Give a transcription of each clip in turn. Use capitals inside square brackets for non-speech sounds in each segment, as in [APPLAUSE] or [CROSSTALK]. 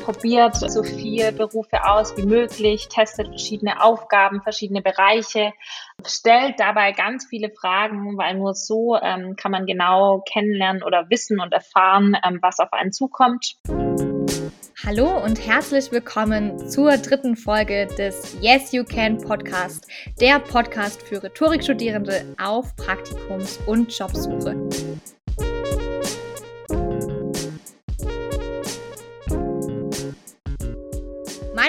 probiert so viele Berufe aus wie möglich, testet verschiedene Aufgaben, verschiedene Bereiche, stellt dabei ganz viele Fragen, weil nur so ähm, kann man genau kennenlernen oder wissen und erfahren, ähm, was auf einen zukommt. Hallo und herzlich willkommen zur dritten Folge des Yes You Can Podcast, der Podcast für Rhetorikstudierende auf Praktikums- und Jobsuche.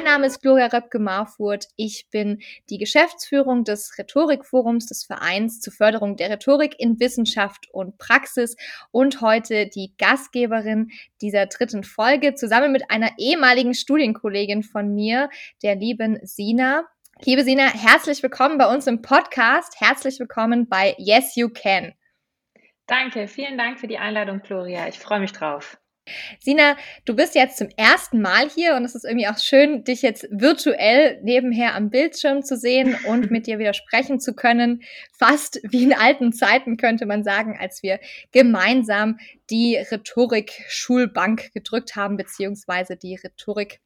Mein Name ist Gloria Röpke-Marfurt. Ich bin die Geschäftsführung des Rhetorikforums des Vereins zur Förderung der Rhetorik in Wissenschaft und Praxis und heute die Gastgeberin dieser dritten Folge zusammen mit einer ehemaligen Studienkollegin von mir, der lieben Sina. Liebe Sina, herzlich willkommen bei uns im Podcast. Herzlich willkommen bei Yes You Can. Danke, vielen Dank für die Einladung, Gloria. Ich freue mich drauf. Sina, du bist jetzt zum ersten Mal hier und es ist irgendwie auch schön, dich jetzt virtuell nebenher am Bildschirm zu sehen und [LAUGHS] mit dir wieder sprechen zu können. Fast wie in alten Zeiten könnte man sagen, als wir gemeinsam die Rhetorik-Schulbank gedrückt haben, beziehungsweise die Rhetorik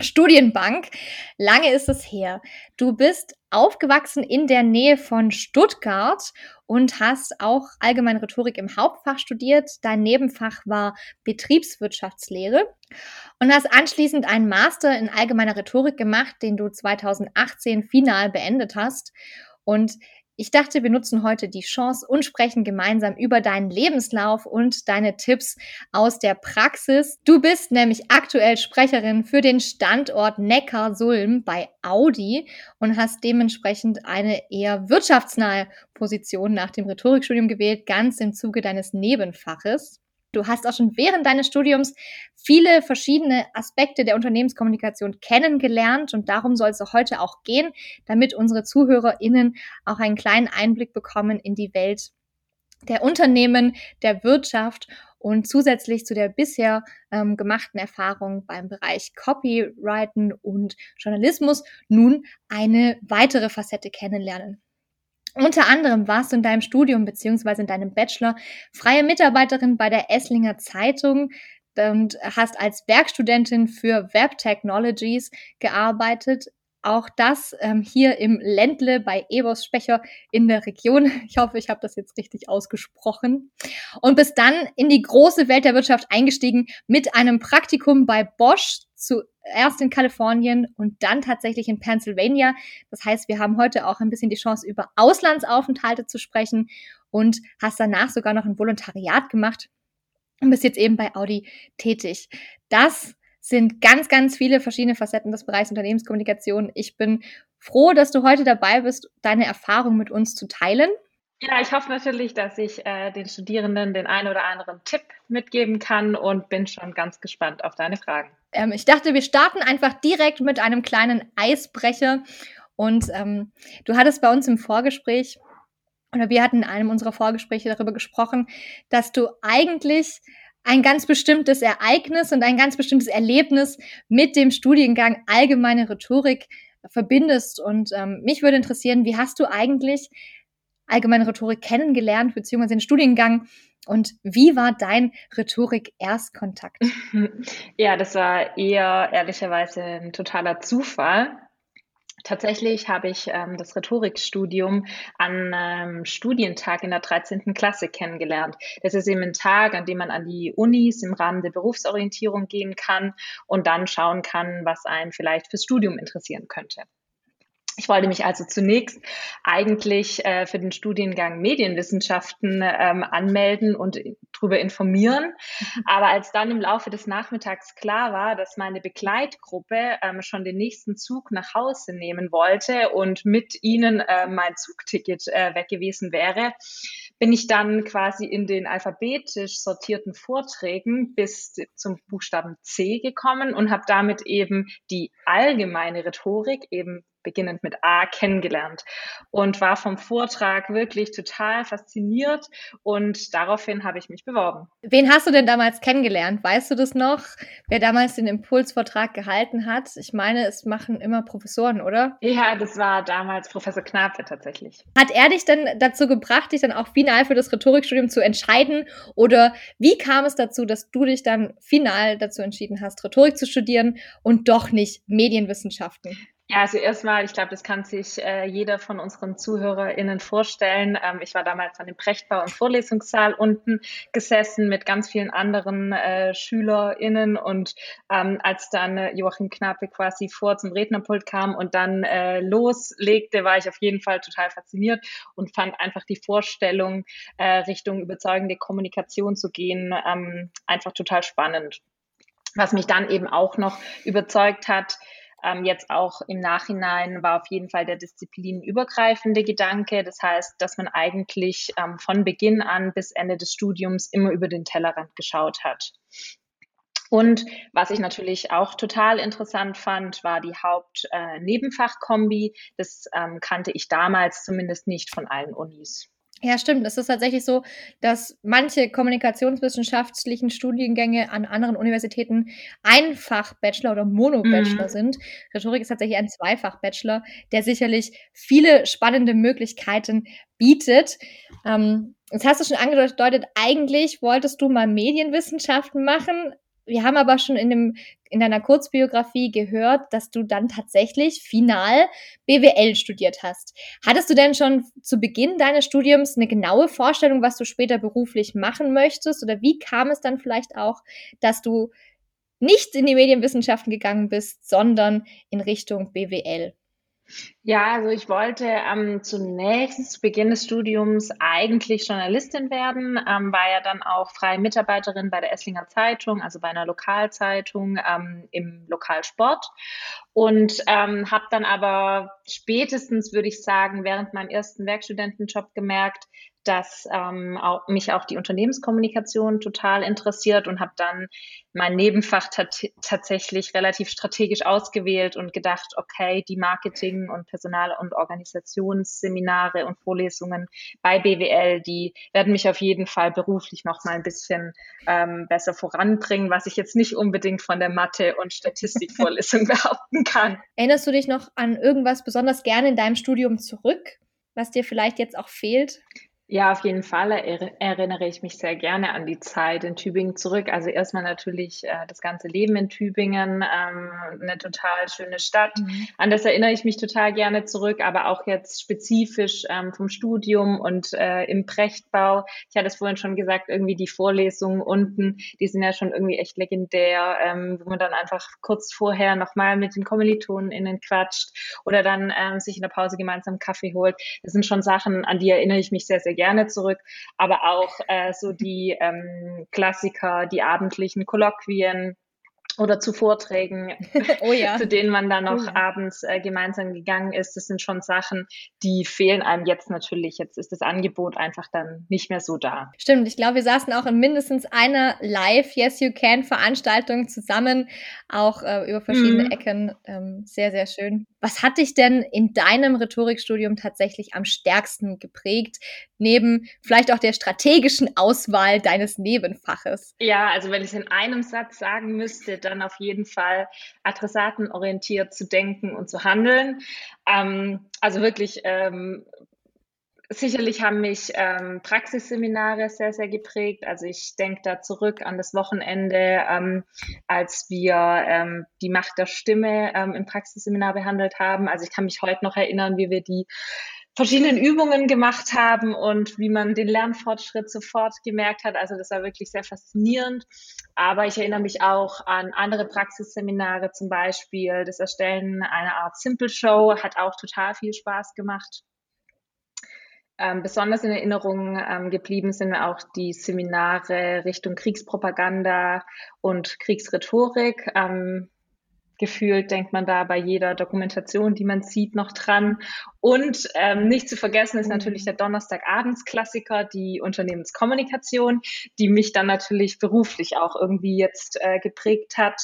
Studienbank. Lange ist es her. Du bist aufgewachsen in der Nähe von Stuttgart und hast auch allgemeine Rhetorik im Hauptfach studiert. Dein Nebenfach war Betriebswirtschaftslehre und hast anschließend einen Master in allgemeiner Rhetorik gemacht, den du 2018 final beendet hast. Und ich dachte, wir nutzen heute die Chance und sprechen gemeinsam über deinen Lebenslauf und deine Tipps aus der Praxis. Du bist nämlich aktuell Sprecherin für den Standort Neckar-Sulm bei Audi und hast dementsprechend eine eher wirtschaftsnahe Position nach dem Rhetorikstudium gewählt, ganz im Zuge deines Nebenfaches. Du hast auch schon während deines Studiums viele verschiedene Aspekte der Unternehmenskommunikation kennengelernt und darum soll es heute auch gehen, damit unsere ZuhörerInnen auch einen kleinen Einblick bekommen in die Welt der Unternehmen, der Wirtschaft und zusätzlich zu der bisher ähm, gemachten Erfahrung beim Bereich Copywriting und Journalismus nun eine weitere Facette kennenlernen. Unter anderem warst du in deinem Studium beziehungsweise in deinem Bachelor freie Mitarbeiterin bei der Esslinger Zeitung und hast als Werkstudentin für Web Technologies gearbeitet. Auch das ähm, hier im Ländle bei Ebos Specher in der Region. [LAUGHS] Ich hoffe, ich habe das jetzt richtig ausgesprochen. Und bist dann in die große Welt der Wirtschaft eingestiegen mit einem Praktikum bei Bosch zuerst in Kalifornien und dann tatsächlich in Pennsylvania. Das heißt, wir haben heute auch ein bisschen die Chance, über Auslandsaufenthalte zu sprechen und hast danach sogar noch ein Volontariat gemacht und bist jetzt eben bei Audi tätig. Das sind ganz, ganz viele verschiedene Facetten des Bereichs Unternehmenskommunikation. Ich bin froh, dass du heute dabei bist, deine Erfahrung mit uns zu teilen. Ja, ich hoffe natürlich, dass ich äh, den Studierenden den einen oder anderen Tipp mitgeben kann und bin schon ganz gespannt auf deine Fragen. Ähm, ich dachte, wir starten einfach direkt mit einem kleinen Eisbrecher. Und ähm, du hattest bei uns im Vorgespräch, oder wir hatten in einem unserer Vorgespräche darüber gesprochen, dass du eigentlich ein ganz bestimmtes Ereignis und ein ganz bestimmtes Erlebnis mit dem Studiengang Allgemeine Rhetorik verbindest. Und ähm, mich würde interessieren, wie hast du eigentlich allgemeine Rhetorik kennengelernt, beziehungsweise den Studiengang. Und wie war dein Rhetorik-Erstkontakt? [LAUGHS] Ja, das war eher ehrlicherweise ein totaler Zufall. Tatsächlich habe ich ähm, das Rhetorikstudium an einem Studientag in der 13. Klasse kennengelernt. Das ist eben ein Tag, an dem man an die Unis im Rahmen der Berufsorientierung gehen kann und dann schauen kann, was einen vielleicht fürs Studium interessieren könnte. Ich wollte mich also zunächst eigentlich äh, für den Studiengang Medienwissenschaften ähm, anmelden und darüber informieren. Mhm. Aber als dann im Laufe des Nachmittags klar war, dass meine Begleitgruppe ähm, schon den nächsten Zug nach Hause nehmen wollte und mit ihnen äh, mein Zugticket äh, weg gewesen wäre, bin ich dann quasi in den alphabetisch sortierten Vorträgen bis zum Buchstaben C gekommen und habe damit eben die allgemeine Rhetorik eben beginnend mit A, kennengelernt und war vom Vortrag wirklich total fasziniert und daraufhin habe ich mich beworben. Wen hast du denn damals kennengelernt? Weißt du das noch? Wer damals den Impulsvortrag gehalten hat? Ich meine, es machen immer Professoren, oder? Ja, das war damals Professor Knape tatsächlich. Hat er dich denn dazu gebracht, dich dann auch final für das Rhetorikstudium zu entscheiden? Oder wie kam es dazu, dass du dich dann final dazu entschieden hast, Rhetorik zu studieren und doch nicht Medienwissenschaften? Ja, also erstmal, ich glaube, das kann sich äh, jeder von unseren ZuhörerInnen vorstellen. Ähm, ich war damals an dem Prechtbau im Vorlesungssaal unten gesessen mit ganz vielen anderen äh, SchülerInnen und ähm, als dann äh, Joachim Knappe quasi vor zum Rednerpult kam und dann äh, loslegte, war ich auf jeden Fall total fasziniert und fand einfach die Vorstellung, äh, Richtung überzeugende Kommunikation zu gehen, ähm, einfach total spannend. Was mich dann eben auch noch überzeugt hat, ähm, jetzt auch im Nachhinein war auf jeden Fall der disziplinübergreifende Gedanke. Das heißt, dass man eigentlich ähm, von Beginn an bis Ende des Studiums immer über den Tellerrand geschaut hat. Und was ich natürlich auch total interessant fand, war die Haupt-Nebenfachkombi. Äh, das ähm, kannte ich damals zumindest nicht von allen Unis. Ja, stimmt. Es ist tatsächlich so, dass manche kommunikationswissenschaftlichen Studiengänge an anderen Universitäten einfach Bachelor oder Mono-Bachelor mhm. sind. Rhetorik ist tatsächlich ein Zweifach-Bachelor, der sicherlich viele spannende Möglichkeiten bietet. Ähm, jetzt hast du schon angedeutet, eigentlich wolltest du mal Medienwissenschaften machen, wir haben aber schon in, dem, in deiner Kurzbiografie gehört, dass du dann tatsächlich final BWL studiert hast. Hattest du denn schon zu Beginn deines Studiums eine genaue Vorstellung, was du später beruflich machen möchtest? Oder wie kam es dann vielleicht auch, dass du nicht in die Medienwissenschaften gegangen bist, sondern in Richtung BWL? Ja, also ich wollte ähm, zunächst zu Beginn des Studiums eigentlich Journalistin werden, ähm, war ja dann auch freie Mitarbeiterin bei der Esslinger Zeitung, also bei einer Lokalzeitung ähm, im Lokalsport. Und ähm, habe dann aber spätestens, würde ich sagen, während meinem ersten Werkstudentenjob gemerkt, dass ähm, auch, mich auch die Unternehmenskommunikation total interessiert und habe dann mein Nebenfach tatsächlich relativ strategisch ausgewählt und gedacht, okay, die Marketing- und Personal- und Organisationsseminare und Vorlesungen bei BWL, die werden mich auf jeden Fall beruflich noch mal ein bisschen ähm, besser voranbringen, was ich jetzt nicht unbedingt von der Mathe- und Statistikvorlesung [LAUGHS] behaupten kann. Erinnerst du dich noch an irgendwas besonders gerne in deinem Studium zurück, was dir vielleicht jetzt auch fehlt? Ja, auf jeden Fall erinnere ich mich sehr gerne an die Zeit in Tübingen zurück. Also erstmal natürlich äh, das ganze Leben in Tübingen, ähm, eine total schöne Stadt. Mhm. An das erinnere ich mich total gerne zurück, aber auch jetzt spezifisch ähm, vom Studium und äh, im Prechtbau. Ich hatte es vorhin schon gesagt, irgendwie die Vorlesungen unten, die sind ja schon irgendwie echt legendär, ähm, wo man dann einfach kurz vorher nochmal mit den KommilitonInnen quatscht oder dann ähm, sich in der Pause gemeinsam Kaffee holt. Das sind schon Sachen, an die erinnere ich mich sehr, sehr gerne zurück, aber auch äh, so die ähm, Klassiker, die abendlichen Kolloquien, oder zu Vorträgen, [LAUGHS] oh ja. [LAUGHS] zu denen man dann noch oh ja. abends äh, gemeinsam gegangen ist. Das sind schon Sachen, die fehlen einem jetzt natürlich. Jetzt ist das Angebot einfach dann nicht mehr so da. Stimmt, ich glaube, wir saßen auch in mindestens einer Live Yes You Can Veranstaltung zusammen, auch äh, über verschiedene mhm. Ecken. Ähm, sehr, sehr schön. Was hat dich denn in deinem Rhetorikstudium tatsächlich am stärksten geprägt, neben vielleicht auch der strategischen Auswahl deines Nebenfaches? Ja, also wenn ich es in einem Satz sagen müsste, dann auf jeden Fall adressatenorientiert zu denken und zu handeln. Ähm, also wirklich ähm, Sicherlich haben mich ähm, Praxisseminare sehr, sehr geprägt. Also ich denke da zurück an das Wochenende, ähm, als wir ähm, die Macht der Stimme ähm, im Praxisseminar behandelt haben. Also ich kann mich heute noch erinnern, wie wir die verschiedenen Übungen gemacht haben und wie man den Lernfortschritt sofort gemerkt hat. Also das war wirklich sehr faszinierend. Aber ich erinnere mich auch an andere Praxisseminare, zum Beispiel das Erstellen einer Art Simple Show, hat auch total viel Spaß gemacht. Ähm, besonders in Erinnerung ähm, geblieben sind auch die Seminare Richtung Kriegspropaganda und Kriegsrhetorik. Ähm, gefühlt denkt man da bei jeder Dokumentation, die man sieht, noch dran. Und ähm, nicht zu vergessen ist natürlich der Donnerstagabendsklassiker, die Unternehmenskommunikation, die mich dann natürlich beruflich auch irgendwie jetzt äh, geprägt hat.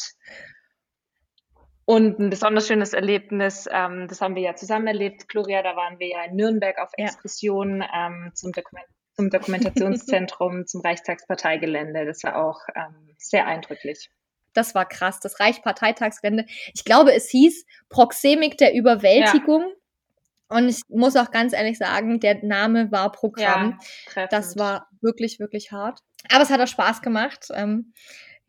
Und ein besonders schönes Erlebnis, ähm, das haben wir ja zusammen erlebt, Gloria, da waren wir ja in Nürnberg auf Exkursion ja. ähm, zum, Dokument zum Dokumentationszentrum, [LAUGHS] zum Reichstagsparteigelände. Das war auch ähm, sehr eindrücklich. Das war krass, das Reichsparteitagsgelände. Ich glaube, es hieß Proxemik der Überwältigung. Ja. Und ich muss auch ganz ehrlich sagen, der Name war Programm. Ja, das war wirklich, wirklich hart. Aber es hat auch Spaß gemacht. Ähm,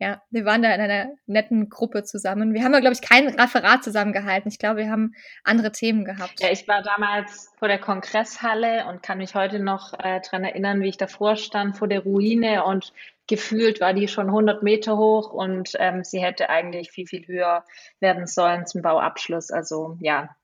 ja, wir waren da in einer netten Gruppe zusammen. Wir haben ja, glaube ich, kein Referat zusammengehalten. Ich glaube, wir haben andere Themen gehabt. Ja, ich war damals vor der Kongresshalle und kann mich heute noch äh, daran erinnern, wie ich davor stand, vor der Ruine und gefühlt war die schon 100 Meter hoch und ähm, sie hätte eigentlich viel, viel höher werden sollen zum Bauabschluss. Also ja,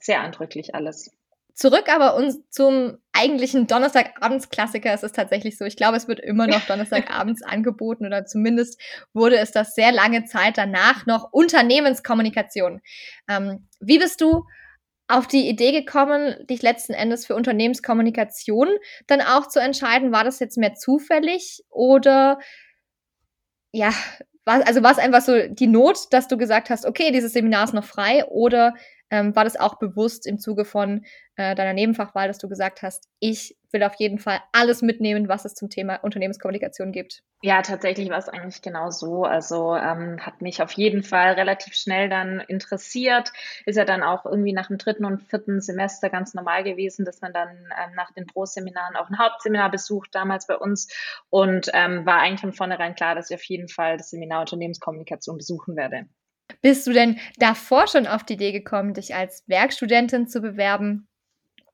sehr eindrücklich alles. Zurück aber uns zum eigentlichen Donnerstagabends-Klassiker. Es ist tatsächlich so. Ich glaube, es wird immer noch [LAUGHS] Donnerstagabends angeboten oder zumindest wurde es das sehr lange Zeit danach noch Unternehmenskommunikation. Ähm, wie bist du auf die Idee gekommen, dich letzten Endes für Unternehmenskommunikation dann auch zu entscheiden? War das jetzt mehr zufällig oder ja, war, also war es einfach so die Not, dass du gesagt hast, okay, dieses Seminar ist noch frei oder ähm, war das auch bewusst im Zuge von äh, deiner Nebenfachwahl, dass du gesagt hast, ich will auf jeden Fall alles mitnehmen, was es zum Thema Unternehmenskommunikation gibt? Ja, tatsächlich war es eigentlich genau so. Also ähm, hat mich auf jeden Fall relativ schnell dann interessiert. Ist ja dann auch irgendwie nach dem dritten und vierten Semester ganz normal gewesen, dass man dann ähm, nach den Pro-Seminaren auch ein Hauptseminar besucht, damals bei uns. Und ähm, war eigentlich von vornherein klar, dass ich auf jeden Fall das Seminar Unternehmenskommunikation besuchen werde. Bist du denn davor schon auf die Idee gekommen, dich als Werkstudentin zu bewerben?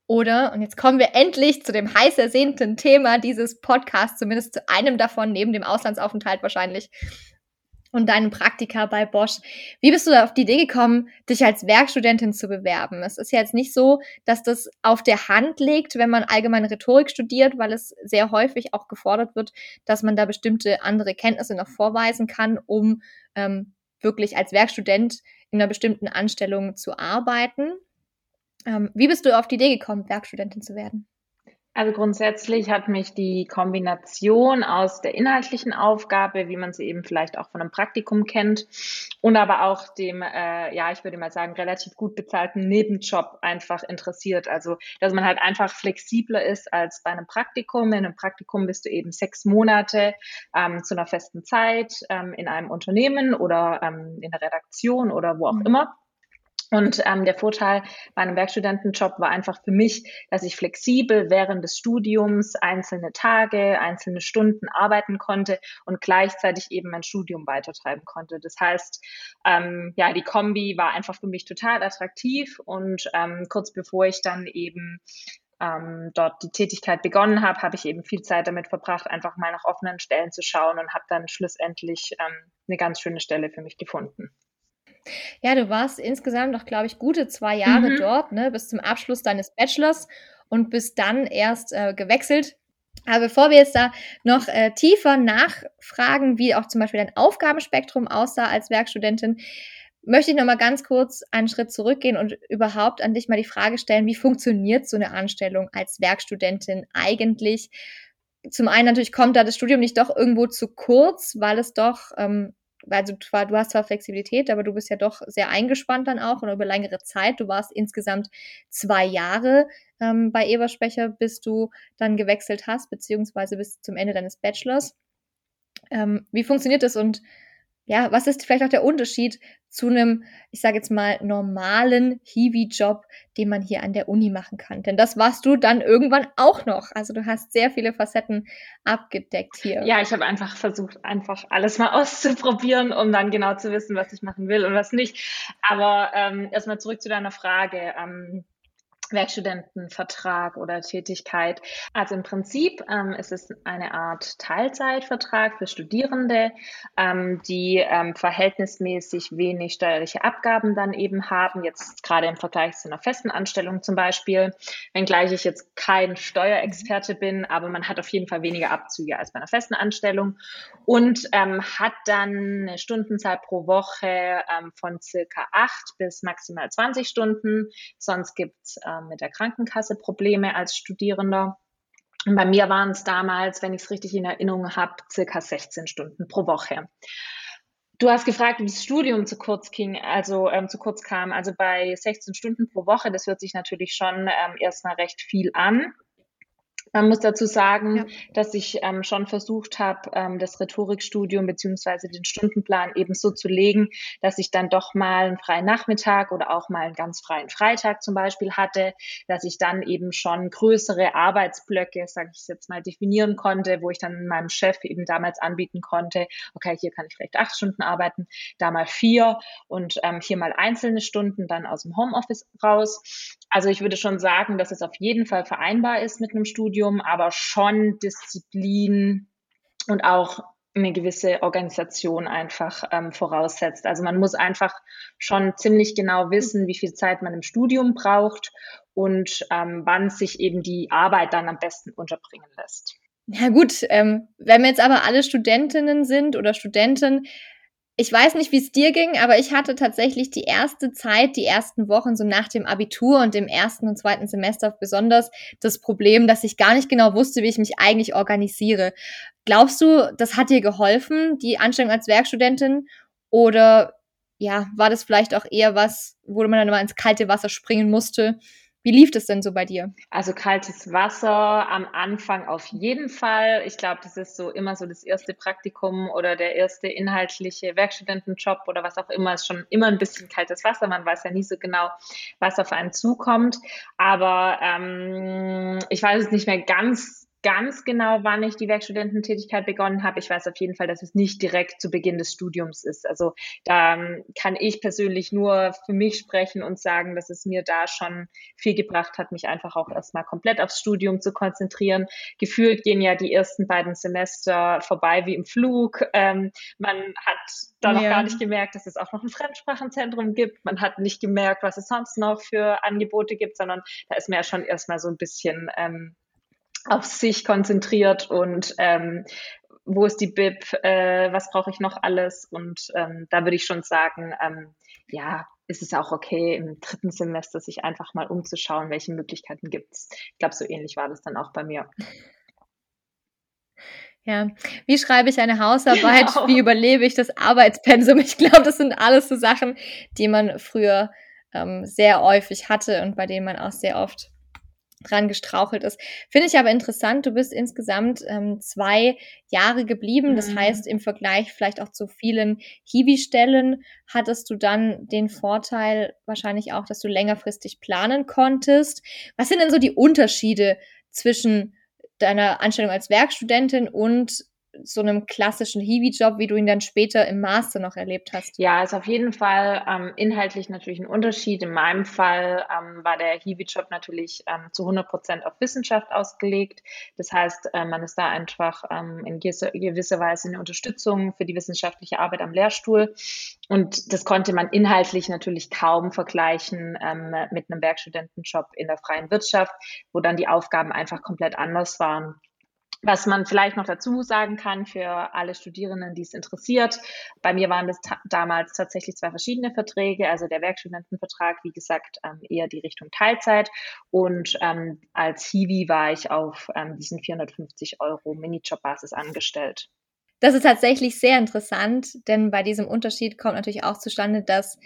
Oder, und jetzt kommen wir endlich zu dem heiß ersehnten Thema dieses Podcasts, zumindest zu einem davon, neben dem Auslandsaufenthalt wahrscheinlich und deinem Praktika bei Bosch. Wie bist du da auf die Idee gekommen, dich als Werkstudentin zu bewerben? Es ist ja jetzt nicht so, dass das auf der Hand liegt, wenn man allgemeine Rhetorik studiert, weil es sehr häufig auch gefordert wird, dass man da bestimmte andere Kenntnisse noch vorweisen kann, um ähm, wirklich als Werkstudent in einer bestimmten Anstellung zu arbeiten. Ähm, wie bist du auf die Idee gekommen, Werkstudentin zu werden? Also grundsätzlich hat mich die Kombination aus der inhaltlichen Aufgabe, wie man sie eben vielleicht auch von einem Praktikum kennt, und aber auch dem, äh, ja, ich würde mal sagen, relativ gut bezahlten Nebenjob einfach interessiert. Also, dass man halt einfach flexibler ist als bei einem Praktikum. In einem Praktikum bist du eben sechs Monate ähm, zu einer festen Zeit ähm, in einem Unternehmen oder ähm, in der Redaktion oder wo auch mhm. immer. Und ähm, der Vorteil bei einem Werkstudentenjob war einfach für mich, dass ich flexibel während des Studiums einzelne Tage, einzelne Stunden arbeiten konnte und gleichzeitig eben mein Studium weitertreiben konnte. Das heißt, ähm, ja, die Kombi war einfach für mich total attraktiv und ähm, kurz bevor ich dann eben ähm, dort die Tätigkeit begonnen habe, habe ich eben viel Zeit damit verbracht, einfach mal nach offenen Stellen zu schauen und habe dann schlussendlich ähm, eine ganz schöne Stelle für mich gefunden. Ja, du warst insgesamt noch, glaube ich, gute zwei Jahre mhm. dort, ne, bis zum Abschluss deines Bachelors und bist dann erst äh, gewechselt. Aber bevor wir jetzt da noch äh, tiefer nachfragen, wie auch zum Beispiel dein Aufgabenspektrum aussah als Werkstudentin, möchte ich noch mal ganz kurz einen Schritt zurückgehen und überhaupt an dich mal die Frage stellen, wie funktioniert so eine Anstellung als Werkstudentin eigentlich? Zum einen natürlich kommt da das Studium nicht doch irgendwo zu kurz, weil es doch ähm, also zwar, du hast zwar Flexibilität, aber du bist ja doch sehr eingespannt dann auch und über längere Zeit. Du warst insgesamt zwei Jahre ähm, bei Eberspecher, bis du dann gewechselt hast, beziehungsweise bis zum Ende deines Bachelors. Ähm, wie funktioniert das und ja, was ist vielleicht auch der Unterschied zu einem, ich sage jetzt mal, normalen Hiwi-Job, den man hier an der Uni machen kann? Denn das warst du dann irgendwann auch noch. Also du hast sehr viele Facetten abgedeckt hier. Ja, ich habe einfach versucht, einfach alles mal [LAUGHS] auszuprobieren, um dann genau zu wissen, was ich machen will und was nicht. Aber ähm, erstmal zurück zu deiner Frage. Ähm, Werkstudentenvertrag oder Tätigkeit. Also im Prinzip ähm, ist es eine Art Teilzeitvertrag für Studierende, ähm, die ähm, verhältnismäßig wenig steuerliche Abgaben dann eben haben, jetzt gerade im Vergleich zu einer festen Anstellung zum Beispiel, wenngleich ich jetzt kein Steuerexperte bin, aber man hat auf jeden Fall weniger Abzüge als bei einer festen Anstellung und ähm, hat dann eine Stundenzahl pro Woche ähm, von circa acht bis maximal 20 Stunden. Sonst gibt es mit der Krankenkasse Probleme als Studierender. Und bei mir waren es damals, wenn ich es richtig in Erinnerung habe, circa 16 Stunden pro Woche. Du hast gefragt, wie das Studium zu kurz ging, also ähm, zu kurz kam. Also bei 16 Stunden pro Woche, das hört sich natürlich schon ähm, erstmal recht viel an. Man muss dazu sagen, ja. dass ich ähm, schon versucht habe, ähm, das Rhetorikstudium beziehungsweise den Stundenplan eben so zu legen, dass ich dann doch mal einen freien Nachmittag oder auch mal einen ganz freien Freitag zum Beispiel hatte, dass ich dann eben schon größere Arbeitsblöcke, sage ich jetzt mal, definieren konnte, wo ich dann meinem Chef eben damals anbieten konnte, okay, hier kann ich vielleicht acht Stunden arbeiten, da mal vier und ähm, hier mal einzelne Stunden dann aus dem Homeoffice raus. Also ich würde schon sagen, dass es auf jeden Fall vereinbar ist mit einem Studium, aber schon Disziplin und auch eine gewisse Organisation einfach ähm, voraussetzt. Also man muss einfach schon ziemlich genau wissen, wie viel Zeit man im Studium braucht und ähm, wann sich eben die Arbeit dann am besten unterbringen lässt. Ja gut, ähm, wenn wir jetzt aber alle Studentinnen sind oder Studenten, ich weiß nicht, wie es dir ging, aber ich hatte tatsächlich die erste Zeit, die ersten Wochen so nach dem Abitur und dem ersten und zweiten Semester besonders das Problem, dass ich gar nicht genau wusste, wie ich mich eigentlich organisiere. Glaubst du, das hat dir geholfen, die Anstellung als Werkstudentin? Oder ja, war das vielleicht auch eher was, wo man dann mal ins kalte Wasser springen musste wie lief das denn so bei dir? Also kaltes Wasser am Anfang auf jeden Fall. Ich glaube, das ist so immer so das erste Praktikum oder der erste inhaltliche Werkstudentenjob oder was auch immer, ist schon immer ein bisschen kaltes Wasser. Man weiß ja nie so genau, was auf einen zukommt. Aber ähm, ich weiß es nicht mehr ganz ganz genau, wann ich die Werkstudententätigkeit begonnen habe. Ich weiß auf jeden Fall, dass es nicht direkt zu Beginn des Studiums ist. Also da ähm, kann ich persönlich nur für mich sprechen und sagen, dass es mir da schon viel gebracht hat, mich einfach auch erstmal komplett aufs Studium zu konzentrieren. Gefühlt gehen ja die ersten beiden Semester vorbei wie im Flug. Ähm, man hat da noch ja. gar nicht gemerkt, dass es auch noch ein Fremdsprachenzentrum gibt. Man hat nicht gemerkt, was es sonst noch für Angebote gibt, sondern da ist mir ja schon erstmal so ein bisschen ähm, auf sich konzentriert und ähm, wo ist die BIP, äh, was brauche ich noch alles und ähm, da würde ich schon sagen, ähm, ja, ist es auch okay, im dritten Semester sich einfach mal umzuschauen, welche Möglichkeiten gibt es. Ich glaube, so ähnlich war das dann auch bei mir. Ja, wie schreibe ich eine Hausarbeit? Genau. Wie überlebe ich das Arbeitspensum? Ich glaube, das sind alles so Sachen, die man früher ähm, sehr häufig hatte und bei denen man auch sehr oft dran gestrauchelt ist. Finde ich aber interessant, du bist insgesamt ähm, zwei Jahre geblieben. Das mhm. heißt, im Vergleich vielleicht auch zu vielen Hiwi-Stellen hattest du dann den Vorteil wahrscheinlich auch, dass du längerfristig planen konntest. Was sind denn so die Unterschiede zwischen deiner Anstellung als Werkstudentin und so einem klassischen Hiwi-Job, wie du ihn dann später im Master noch erlebt hast? Ja, ist auf jeden Fall ähm, inhaltlich natürlich ein Unterschied. In meinem Fall ähm, war der Hiwi-Job natürlich ähm, zu 100 Prozent auf Wissenschaft ausgelegt. Das heißt, äh, man ist da einfach ähm, in gewisser Weise eine Unterstützung für die wissenschaftliche Arbeit am Lehrstuhl. Und das konnte man inhaltlich natürlich kaum vergleichen ähm, mit einem Werkstudentenjob in der freien Wirtschaft, wo dann die Aufgaben einfach komplett anders waren. Was man vielleicht noch dazu sagen kann für alle Studierenden, die es interessiert. Bei mir waren das damals tatsächlich zwei verschiedene Verträge. Also der Werkstudentenvertrag, wie gesagt, ähm, eher die Richtung Teilzeit. Und ähm, als Hiwi war ich auf ähm, diesen 450 Euro Minijob-Basis angestellt. Das ist tatsächlich sehr interessant, denn bei diesem Unterschied kommt natürlich auch zustande, dass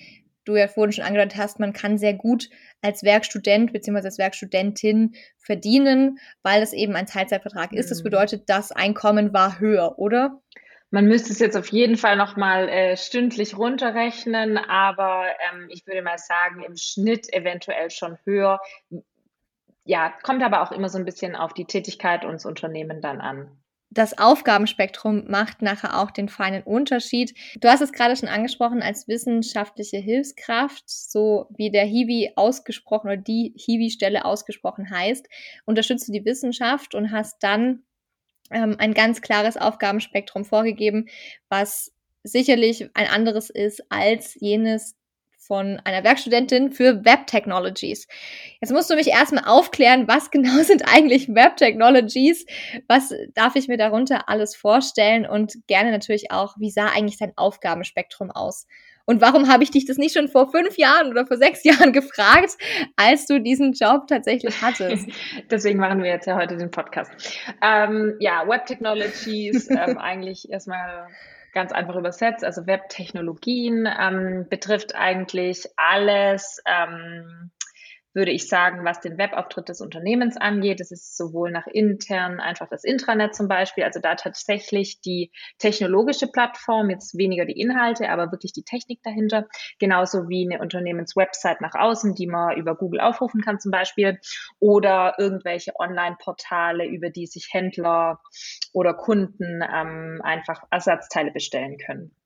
du ja vorhin schon angedeutet hast, man kann sehr gut als Werkstudent bzw. als Werkstudentin verdienen, weil es eben ein Teilzeitvertrag ist. Das mhm. bedeutet, das Einkommen war höher, oder? Man müsste es jetzt auf jeden Fall nochmal äh, stündlich runterrechnen, aber ähm, ich würde mal sagen, im Schnitt eventuell schon höher. Ja, kommt aber auch immer so ein bisschen auf die Tätigkeit und das Unternehmen dann an das Aufgabenspektrum macht nachher auch den feinen Unterschied. Du hast es gerade schon angesprochen als wissenschaftliche Hilfskraft, so wie der Hiwi ausgesprochen oder die Hiwi-Stelle ausgesprochen heißt, unterstützt du die Wissenschaft und hast dann ähm, ein ganz klares Aufgabenspektrum vorgegeben, was sicherlich ein anderes ist als jenes von einer Werkstudentin für Web Technologies. Jetzt musst du mich erstmal aufklären, was genau [LAUGHS] sind eigentlich Web Technologies? Was darf ich mir darunter alles vorstellen? Und gerne natürlich auch, wie sah eigentlich dein Aufgabenspektrum aus? Und warum habe ich dich das nicht schon vor fünf Jahren oder vor sechs [LAUGHS] Jahren gefragt, als du diesen Job tatsächlich hattest? [LAUGHS] Deswegen machen wir jetzt ja heute den Podcast. Ähm, ja, Web Technologies, ähm, eigentlich erstmal ganz einfach übersetzt. Also Webtechnologien ähm, betrifft eigentlich alles, ähm, würde ich sagen, was den Webauftritt des Unternehmens angeht. Das ist sowohl nach intern einfach das Intranet zum Beispiel, also da tatsächlich die technologische Plattform, jetzt weniger die Inhalte, aber wirklich die Technik dahinter, genauso wie eine Unternehmenswebsite nach außen, die man über Google aufrufen kann zum Beispiel, oder irgendwelche Online-Portale, über die sich Händler oder Kunden ähm, einfach Ersatzteile bestellen können.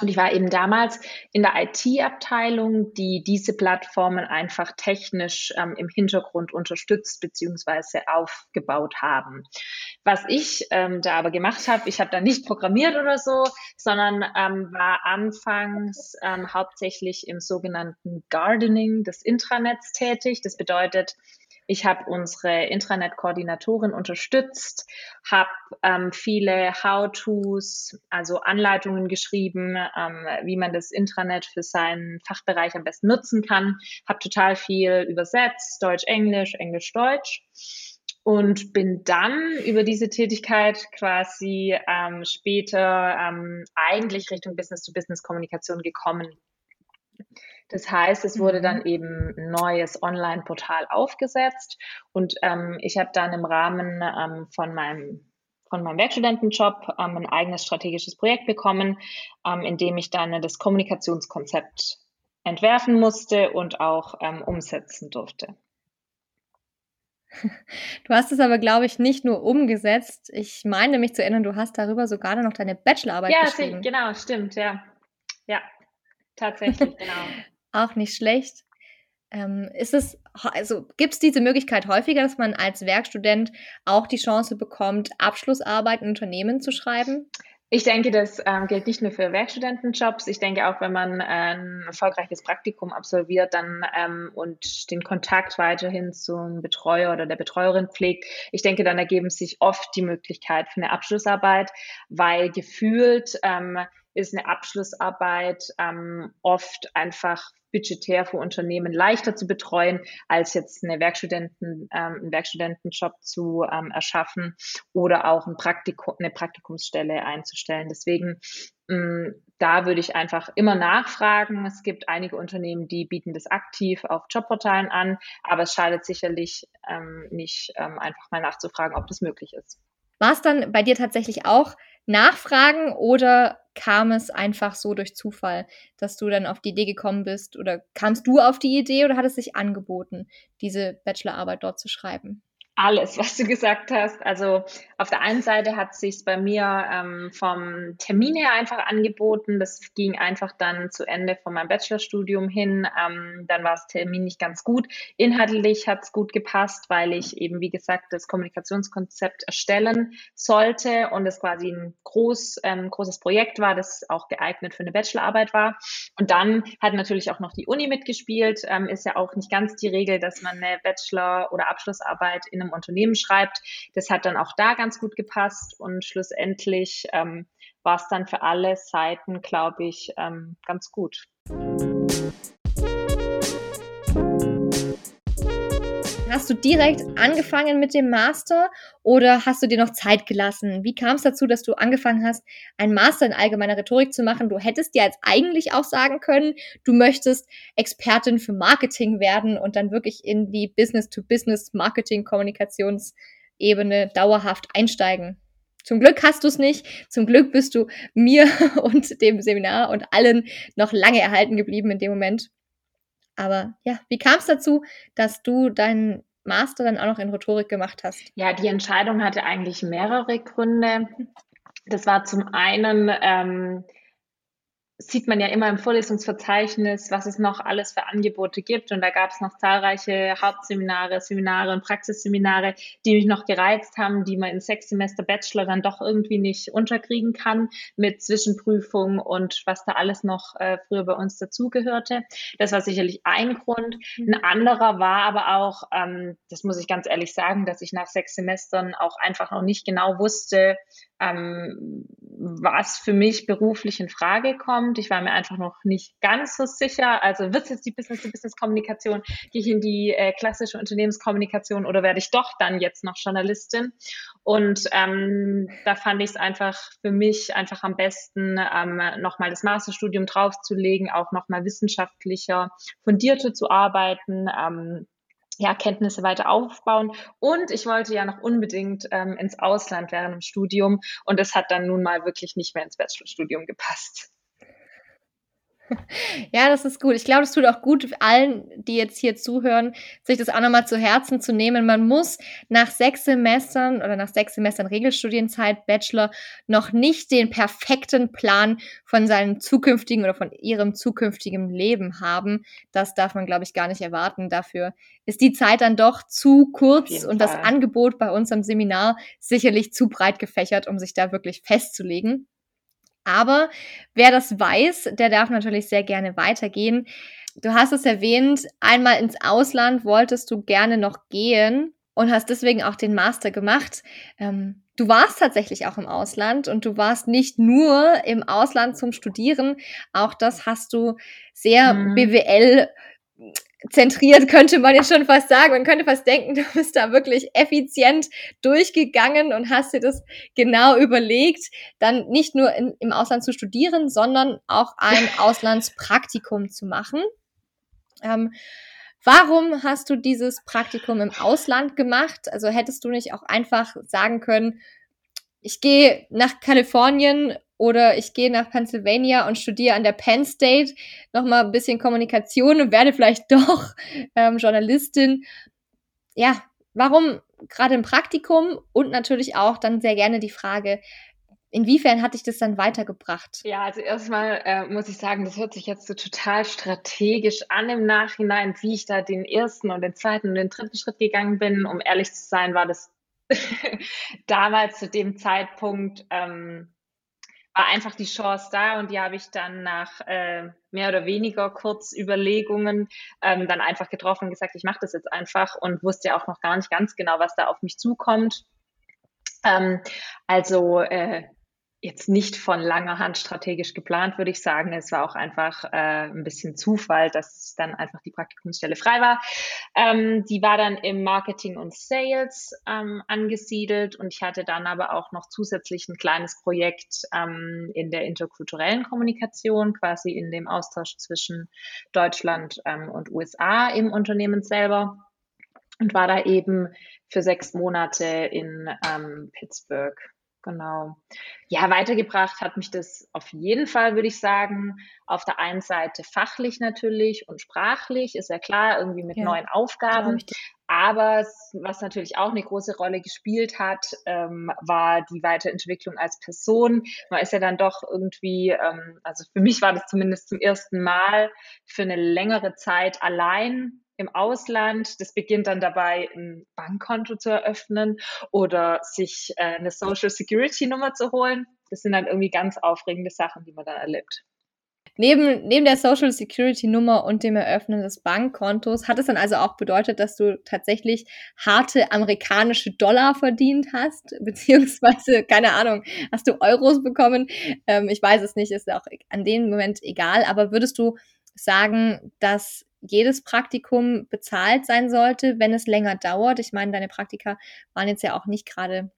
Und ich war eben damals in der IT-Abteilung, die diese Plattformen einfach technisch ähm, im Hintergrund unterstützt bzw. aufgebaut haben. Was ich ähm, da aber gemacht habe, ich habe da nicht programmiert oder so, sondern ähm, war anfangs ähm, hauptsächlich im sogenannten Gardening des Intranets tätig. Das bedeutet, ich habe unsere Intranet-Koordinatorin unterstützt, habe ähm, viele How-Tos, also Anleitungen geschrieben, ähm, wie man das Intranet für seinen Fachbereich am besten nutzen kann, habe total viel übersetzt, Deutsch-Englisch, Englisch-Deutsch und bin dann über diese Tätigkeit quasi ähm, später ähm, eigentlich Richtung Business-to-Business-Kommunikation gekommen. Das heißt, es wurde dann mhm. eben ein neues Online-Portal aufgesetzt und ähm, ich habe dann im Rahmen ähm, von meinem von meinem Werkstudentenjob ähm, ein eigenes strategisches Projekt bekommen, ähm, in dem ich dann das Kommunikationskonzept entwerfen musste und auch ähm, umsetzen durfte. Du hast es aber, glaube ich, nicht nur umgesetzt. Ich meine mich zu erinnern, du hast darüber sogar noch deine Bachelorarbeit ja, geschrieben. Ja, genau, stimmt, ja. Ja, tatsächlich, genau. [LAUGHS] Auch nicht schlecht. Ähm, ist es, also gibt es diese Möglichkeit häufiger, dass man als Werkstudent auch die Chance bekommt, Abschlussarbeit in Unternehmen zu schreiben? Ich denke, das ähm, gilt nicht nur für Werkstudentenjobs. Ich denke auch, wenn man ein erfolgreiches Praktikum absolviert dann ähm, und den Kontakt weiterhin zum Betreuer oder der Betreuerin pflegt, ich denke, dann ergeben sich oft die Möglichkeit für eine Abschlussarbeit, weil gefühlt ähm, ist eine Abschlussarbeit ähm, oft einfach budgetär für Unternehmen leichter zu betreuen, als jetzt eine Werkstudenten, ähm, einen Werkstudentenjob zu ähm, erschaffen oder auch ein Praktikum, eine Praktikumsstelle einzustellen. Deswegen ähm, da würde ich einfach immer nachfragen. Es gibt einige Unternehmen, die bieten das aktiv auf Jobportalen an, aber es schadet sicherlich ähm, nicht, ähm, einfach mal nachzufragen, ob das möglich ist. War es dann bei dir tatsächlich auch nachfragen oder kam es einfach so durch Zufall, dass du dann auf die Idee gekommen bist oder kamst du auf die Idee oder hat es sich angeboten, diese Bachelorarbeit dort zu schreiben? Alles, was du gesagt hast. Also auf der einen Seite hat es sich bei mir ähm, vom Termin her einfach angeboten. Das ging einfach dann zu Ende von meinem Bachelorstudium hin. Ähm, dann war das Termin nicht ganz gut. Inhaltlich hat es gut gepasst, weil ich eben, wie gesagt, das Kommunikationskonzept erstellen sollte und es quasi ein groß, ähm, großes Projekt war, das auch geeignet für eine Bachelorarbeit war. Und dann hat natürlich auch noch die Uni mitgespielt. Ähm, ist ja auch nicht ganz die Regel, dass man eine Bachelor- oder Abschlussarbeit in einem Unternehmen schreibt. Das hat dann auch da ganz gut gepasst und schlussendlich ähm, war es dann für alle Seiten, glaube ich, ähm, ganz gut. Hast du direkt angefangen mit dem Master oder hast du dir noch Zeit gelassen? Wie kam es dazu, dass du angefangen hast, einen Master in allgemeiner Rhetorik zu machen? Du hättest dir jetzt eigentlich auch sagen können, du möchtest Expertin für Marketing werden und dann wirklich in die Business-to-Business-Marketing-Kommunikationsebene dauerhaft einsteigen. Zum Glück hast du es nicht. Zum Glück bist du mir [LAUGHS] und dem Seminar und allen noch lange erhalten geblieben in dem Moment. Aber ja, wie kam es dazu, dass du deinen Master dann auch noch in Rhetorik gemacht hast? Ja, die Entscheidung hatte eigentlich mehrere Gründe. Das war zum einen ähm, sieht man ja immer im Vorlesungsverzeichnis, was es noch alles für Angebote gibt. Und da gab es noch zahlreiche Hauptseminare, Seminare und Praxisseminare, die mich noch gereizt haben, die man in sechs Semester Bachelor dann doch irgendwie nicht unterkriegen kann mit Zwischenprüfung und was da alles noch äh, früher bei uns dazugehörte. Das war sicherlich ein Grund. Ein anderer war aber auch, ähm, das muss ich ganz ehrlich sagen, dass ich nach sechs Semestern auch einfach noch nicht genau wusste, ähm, was für mich beruflich in Frage kommt kommt. Ich war mir einfach noch nicht ganz so sicher. Also wird es jetzt die Business-to-Business-Kommunikation? Gehe ich in die äh, klassische Unternehmenskommunikation oder werde ich doch dann jetzt noch Journalistin? Und ähm, da fand ich es einfach für mich einfach am besten, ähm, nochmal das Masterstudium draufzulegen, auch nochmal wissenschaftlicher, fundierter zu arbeiten. Ähm, ja, Kenntnisse weiter aufbauen. Und ich wollte ja noch unbedingt ähm, ins Ausland während dem Studium. Und es hat dann nun mal wirklich nicht mehr ins Bachelorstudium gepasst. Ja, das ist gut. Ich glaube, es tut auch gut allen, die jetzt hier zuhören, sich das auch nochmal zu Herzen zu nehmen. Man muss nach sechs Semestern oder nach sechs Semestern Regelstudienzeit, Bachelor, noch nicht den perfekten Plan von seinem zukünftigen oder von ihrem zukünftigen Leben haben. Das darf man, glaube ich, gar nicht erwarten. Dafür ist die Zeit dann doch zu kurz und das Angebot bei uns am Seminar sicherlich zu breit gefächert, um sich da wirklich festzulegen. Aber wer das weiß, der darf natürlich sehr gerne weitergehen. Du hast es erwähnt, einmal ins Ausland wolltest du gerne noch gehen und hast deswegen auch den Master gemacht. Ähm, du warst tatsächlich auch im Ausland und du warst nicht nur im Ausland zum Studieren, auch das hast du sehr mhm. BWL zentriert, [LAUGHS] könnte man jetzt schon fast sagen. Man könnte fast denken, [LAUGHS] du bist da wirklich effizient durchgegangen und hast dir das genau überlegt, dann nicht nur in, im Ausland zu studieren, sondern auch ein [LAUGHS] Auslandspraktikum zu machen. Ähm, warum hast du dieses Praktikum im Ausland gemacht? Also hättest du nicht auch einfach sagen können, ich gehe nach Kalifornien oder ich gehe nach Pennsylvania und studiere an der Penn State nochmal ein bisschen Kommunikation und werde vielleicht [LAUGHS] doch ähm, Journalistin. Ja, warum gerade im Praktikum und natürlich auch dann sehr gerne die Frage, Inwiefern hat dich das dann weitergebracht? Ja, also erstmal äh, muss ich sagen, das hört sich jetzt so total strategisch an im Nachhinein, wie ich da den ersten und den zweiten und den dritten Schritt gegangen bin. Um ehrlich zu sein, war das [LAUGHS] damals zu dem Zeitpunkt ähm, war einfach die Chance da und die habe ich dann nach äh, mehr oder weniger kurz Überlegungen ähm, dann einfach getroffen und gesagt, ich mache das jetzt einfach und wusste ja auch noch gar nicht ganz genau, was da auf mich zukommt. Ähm, also äh, jetzt nicht von langer Hand strategisch geplant, würde ich sagen. Es war auch einfach äh, ein bisschen Zufall, dass dann einfach die Praktikumsstelle frei war. Ähm, die war dann im Marketing und Sales ähm, angesiedelt und ich hatte dann aber auch noch zusätzlich ein kleines Projekt ähm, in der interkulturellen Kommunikation, quasi in dem Austausch zwischen Deutschland ähm, und USA im Unternehmen selber und war da eben für sechs Monate in ähm, Pittsburgh Genau. Ja, weitergebracht hat mich das auf jeden Fall, würde ich sagen. Auf der einen Seite fachlich natürlich und sprachlich, ist ja klar, irgendwie mit ja, neuen Aufgaben. Aber was natürlich auch eine große Rolle gespielt hat, ähm, war die Weiterentwicklung als Person. Man ist ja dann doch irgendwie, ähm, also für mich war das zumindest zum ersten Mal für eine längere Zeit allein im Ausland. Das beginnt dann dabei, ein Bankkonto zu eröffnen oder sich äh, eine Social Security Nummer zu holen. Das sind dann irgendwie ganz aufregende Sachen, die man dann erlebt. Neben, neben der Social Security Nummer und dem Eröffnen des Bankkontos hat es dann also auch bedeutet, dass du tatsächlich harte amerikanische Dollar verdient hast, [LAUGHS] beziehungsweise, keine Ahnung, hast du Euros bekommen? Ähm, ich weiß es nicht, ist auch an dem Moment egal, aber würdest du sagen, dass jedes Praktikum bezahlt sein sollte, wenn es länger dauert. Ich meine, deine Praktika waren jetzt ja auch nicht gerade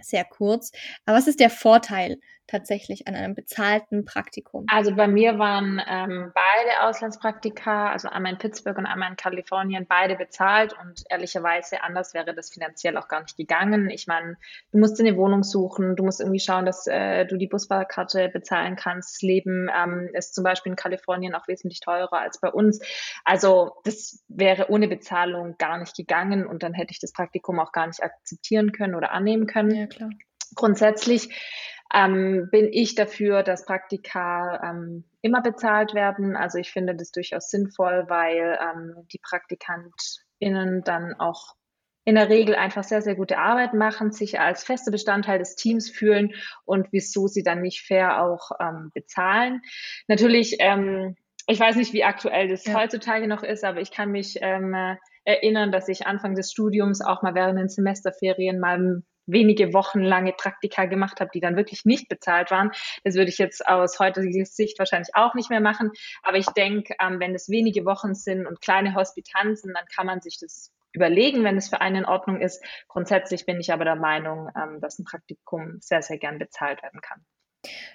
sehr kurz. Aber was ist der Vorteil tatsächlich an einem bezahlten Praktikum? Also bei mir waren ähm, beide Auslandspraktika, also einmal in Pittsburgh und einmal in Kalifornien, beide bezahlt und ehrlicherweise anders wäre das finanziell auch gar nicht gegangen. Ich meine, du musst eine Wohnung suchen, du musst irgendwie schauen, dass äh, du die Busfahrkarte bezahlen kannst. Das Leben ähm, ist zum Beispiel in Kalifornien auch wesentlich teurer als bei uns. Also das wäre ohne Bezahlung gar nicht gegangen und dann hätte ich das Praktikum auch gar nicht akzeptieren können oder annehmen können. Ja, klar. Grundsätzlich ähm, bin ich dafür, dass Praktika ähm, immer bezahlt werden. Also ich finde das durchaus sinnvoll, weil ähm, die PraktikantInnen dann auch in der Regel einfach sehr, sehr gute Arbeit machen, sich als feste Bestandteil des Teams fühlen und wieso sie dann nicht fair auch ähm, bezahlen. Natürlich, ähm, ich weiß nicht, wie aktuell das ja. heutzutage noch ist, aber ich kann mich ähm, erinnern, dass ich Anfang des Studiums auch mal während den Semesterferien mal wenige Wochen lange Praktika gemacht habe, die dann wirklich nicht bezahlt waren. Das würde ich jetzt aus heutiger Sicht wahrscheinlich auch nicht mehr machen. Aber ich denke, ähm, wenn es wenige Wochen sind und kleine Hospitanzen, dann kann man sich das überlegen, wenn es für einen in Ordnung ist. Grundsätzlich bin ich aber der Meinung, ähm, dass ein Praktikum sehr, sehr gern bezahlt werden kann.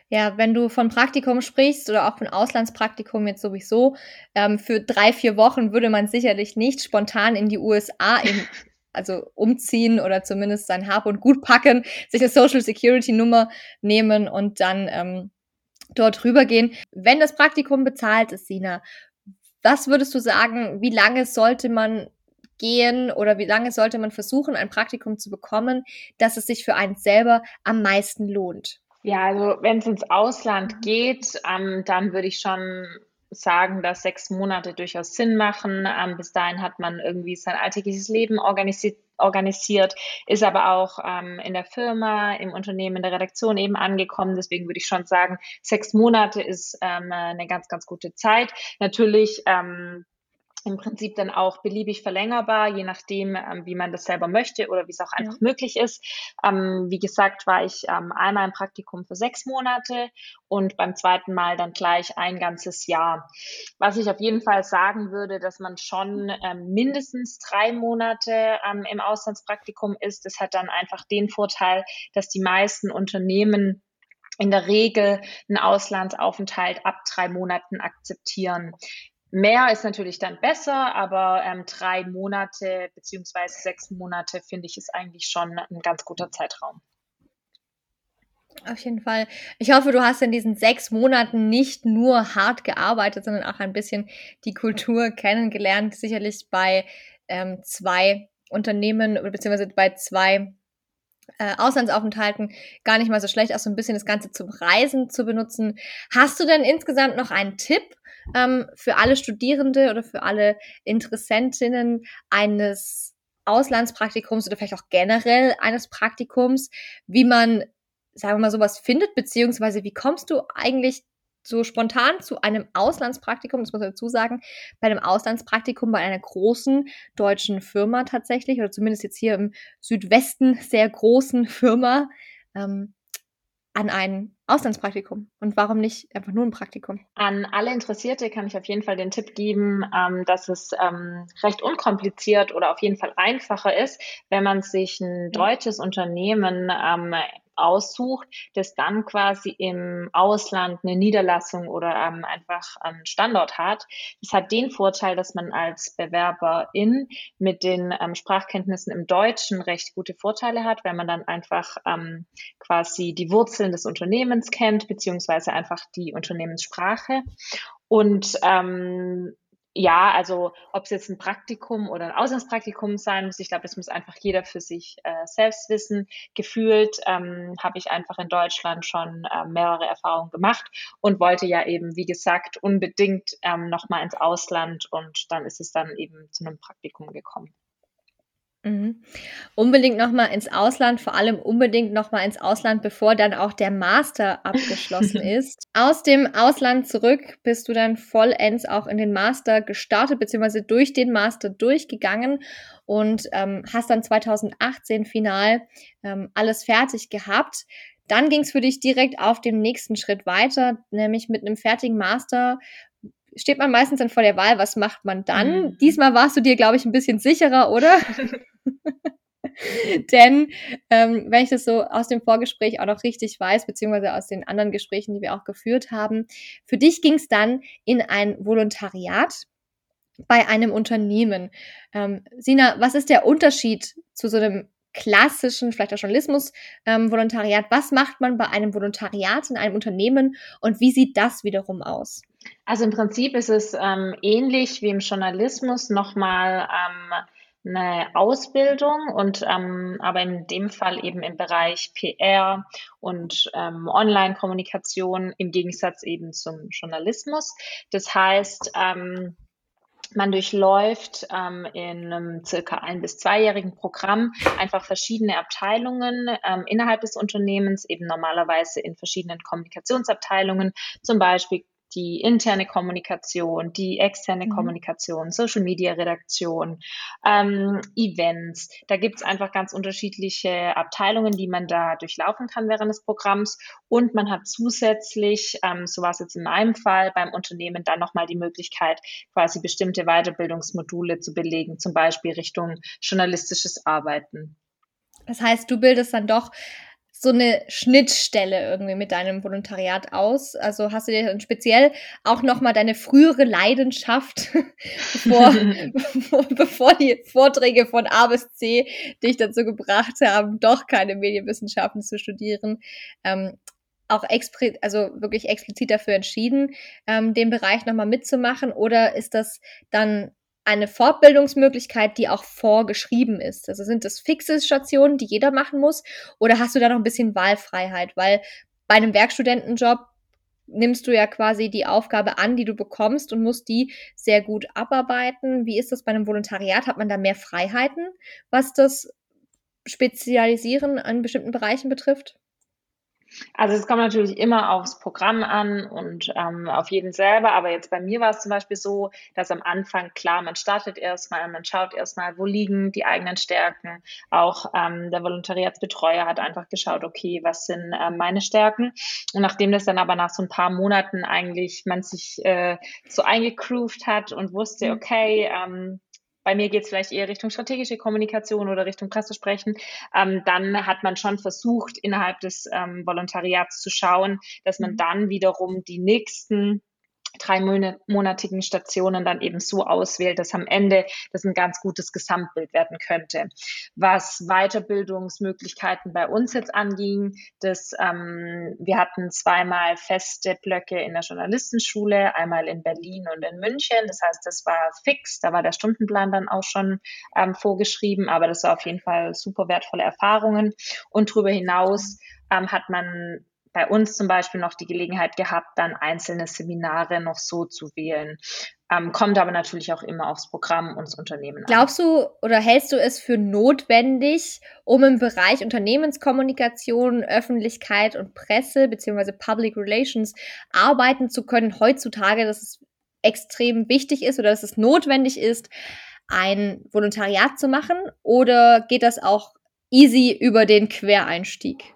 Ja, wenn du von Praktikum sprichst oder auch von Auslandspraktikum jetzt sowieso, ähm, für drei, vier Wochen würde man sicherlich nicht spontan in die USA in, also umziehen oder zumindest sein Hab und Gut packen, sich eine Social Security Nummer nehmen und dann ähm, dort rübergehen. Wenn das Praktikum bezahlt ist, Sina, was würdest du sagen, wie lange sollte man gehen oder wie lange sollte man versuchen, ein Praktikum zu bekommen, dass es sich für einen selber am meisten lohnt? Ja, also wenn es ins Ausland geht, ähm, dann würde ich schon sagen, dass sechs Monate durchaus Sinn machen. Ähm, bis dahin hat man irgendwie sein alltägliches Leben organisiert, organisiert ist aber auch ähm, in der Firma, im Unternehmen, in der Redaktion eben angekommen. Deswegen würde ich schon sagen, sechs Monate ist ähm, eine ganz, ganz gute Zeit. Natürlich ähm, im Prinzip dann auch beliebig verlängerbar, je nachdem, ähm, wie man das selber möchte oder wie es auch einfach ja. möglich ist. Ähm, wie gesagt, war ich ähm, einmal im Praktikum für sechs Monate und beim zweiten Mal dann gleich ein ganzes Jahr. Was ich auf jeden Fall sagen würde, dass man schon ähm, mindestens drei Monate ähm, im Auslandspraktikum ist. Das hat dann einfach den Vorteil, dass die meisten Unternehmen in der Regel einen Auslandsaufenthalt ab drei Monaten akzeptieren. Mehr ist natürlich dann besser, aber ähm, drei Monate beziehungsweise sechs Monate finde ich ist eigentlich schon ein ganz guter Zeitraum. Auf jeden Fall. Ich hoffe, du hast in diesen sechs Monaten nicht nur hart gearbeitet, sondern auch ein bisschen die Kultur kennengelernt. Sicherlich bei ähm, zwei Unternehmen beziehungsweise bei zwei äh, Auslandsaufenthalten gar nicht mal so schlecht, auch so ein bisschen das Ganze zum Reisen zu benutzen. Hast du denn insgesamt noch einen Tipp ähm, für alle Studierende oder für alle Interessentinnen eines Auslandspraktikums oder vielleicht auch generell eines Praktikums, wie man, sagen wir mal, sowas findet, beziehungsweise wie kommst du eigentlich so spontan zu einem Auslandspraktikum, das muss man dazu sagen, bei einem Auslandspraktikum bei einer großen deutschen Firma tatsächlich, oder zumindest jetzt hier im Südwesten sehr großen Firma, ähm, an ein Auslandspraktikum? Und warum nicht einfach nur ein Praktikum? An alle Interessierte kann ich auf jeden Fall den Tipp geben, ähm, dass es ähm, recht unkompliziert oder auf jeden Fall einfacher ist, wenn man sich ein deutsches Unternehmen ähm, aussucht, das dann quasi im Ausland eine Niederlassung oder ähm, einfach einen Standort hat. Das hat den Vorteil, dass man als Bewerberin mit den ähm, Sprachkenntnissen im Deutschen recht gute Vorteile hat, weil man dann einfach ähm, quasi die Wurzeln des Unternehmens kennt, beziehungsweise einfach die Unternehmenssprache. Und ähm, ja, also ob es jetzt ein Praktikum oder ein Auslandspraktikum sein muss, ich glaube, das muss einfach jeder für sich äh, selbst wissen. Gefühlt ähm, habe ich einfach in Deutschland schon äh, mehrere Erfahrungen gemacht und wollte ja eben, wie gesagt, unbedingt ähm, nochmal ins Ausland und dann ist es dann eben zu einem Praktikum gekommen. Mhm. Unbedingt nochmal ins Ausland, vor allem unbedingt nochmal ins Ausland, bevor dann auch der Master [LAUGHS] abgeschlossen ist. Aus dem Ausland zurück bist du dann vollends auch in den Master gestartet, beziehungsweise durch den Master durchgegangen und ähm, hast dann 2018 final ähm, alles fertig gehabt. Dann ging es für dich direkt auf dem nächsten Schritt weiter, nämlich mit einem fertigen Master steht man meistens dann vor der Wahl, was macht man dann? Mhm. Diesmal warst du dir, glaube ich, ein bisschen sicherer, oder? [LAUGHS] Denn ähm, wenn ich das so aus dem Vorgespräch auch noch richtig weiß, beziehungsweise aus den anderen Gesprächen, die wir auch geführt haben, für dich ging es dann in ein Volontariat bei einem Unternehmen. Ähm, Sina, was ist der Unterschied zu so einem klassischen, vielleicht auch Journalismus-Volontariat? Ähm, was macht man bei einem Volontariat in einem Unternehmen und wie sieht das wiederum aus? Also im Prinzip ist es ähm, ähnlich wie im Journalismus nochmal ähm, eine Ausbildung und ähm, aber in dem Fall eben im Bereich PR und ähm, Online-Kommunikation im Gegensatz eben zum Journalismus. Das heißt, ähm, man durchläuft ähm, in einem circa ein- bis zweijährigen Programm einfach verschiedene Abteilungen ähm, innerhalb des Unternehmens, eben normalerweise in verschiedenen Kommunikationsabteilungen, zum Beispiel die interne Kommunikation, die externe mhm. Kommunikation, Social Media Redaktion, ähm, Events. Da gibt es einfach ganz unterschiedliche Abteilungen, die man da durchlaufen kann während des Programms. Und man hat zusätzlich, ähm, so war es jetzt in meinem Fall, beim Unternehmen dann nochmal die Möglichkeit, quasi bestimmte Weiterbildungsmodule zu belegen, zum Beispiel Richtung journalistisches Arbeiten. Das heißt, du bildest dann doch so eine Schnittstelle irgendwie mit deinem Volontariat aus? Also hast du dir dann speziell auch nochmal deine frühere Leidenschaft, [LAUGHS] bevor, [LAUGHS] bevor die Vorträge von A bis C dich dazu gebracht haben, doch keine Medienwissenschaften zu studieren, ähm, auch also wirklich explizit dafür entschieden, ähm, den Bereich nochmal mitzumachen? Oder ist das dann eine Fortbildungsmöglichkeit, die auch vorgeschrieben ist? Also sind das fixe Stationen, die jeder machen muss? Oder hast du da noch ein bisschen Wahlfreiheit? Weil bei einem Werkstudentenjob nimmst du ja quasi die Aufgabe an, die du bekommst und musst die sehr gut abarbeiten. Wie ist das bei einem Volontariat? Hat man da mehr Freiheiten, was das Spezialisieren an bestimmten Bereichen betrifft? Also es kommt natürlich immer aufs Programm an und ähm, auf jeden selber, aber jetzt bei mir war es zum Beispiel so, dass am Anfang klar, man startet erstmal, man schaut erstmal, wo liegen die eigenen Stärken. Auch ähm, der Volontariatsbetreuer hat einfach geschaut, okay, was sind äh, meine Stärken? Und nachdem das dann aber nach so ein paar Monaten eigentlich man sich äh, so eingegroovt hat und wusste, mhm. okay, ähm, bei mir geht es vielleicht eher Richtung strategische Kommunikation oder Richtung Pressesprechen, ähm, dann hat man schon versucht, innerhalb des ähm, Volontariats zu schauen, dass man mhm. dann wiederum die nächsten dreimonatigen Stationen dann eben so auswählt, dass am Ende das ein ganz gutes Gesamtbild werden könnte. Was Weiterbildungsmöglichkeiten bei uns jetzt anging, das, ähm, wir hatten zweimal feste Blöcke in der Journalistenschule, einmal in Berlin und in München. Das heißt, das war fix, da war der Stundenplan dann auch schon ähm, vorgeschrieben, aber das war auf jeden Fall super wertvolle Erfahrungen. Und darüber hinaus ähm, hat man bei uns zum Beispiel noch die Gelegenheit gehabt, dann einzelne Seminare noch so zu wählen. Ähm, kommt aber natürlich auch immer aufs Programm und das Unternehmen an. Glaubst du oder hältst du es für notwendig, um im Bereich Unternehmenskommunikation, Öffentlichkeit und Presse beziehungsweise Public Relations arbeiten zu können heutzutage, dass es extrem wichtig ist oder dass es notwendig ist, ein Volontariat zu machen? Oder geht das auch easy über den Quereinstieg?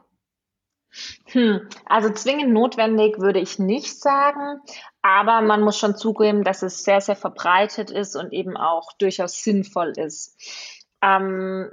Hm, also zwingend notwendig würde ich nicht sagen, aber man muss schon zugeben, dass es sehr, sehr verbreitet ist und eben auch durchaus sinnvoll ist. Ähm,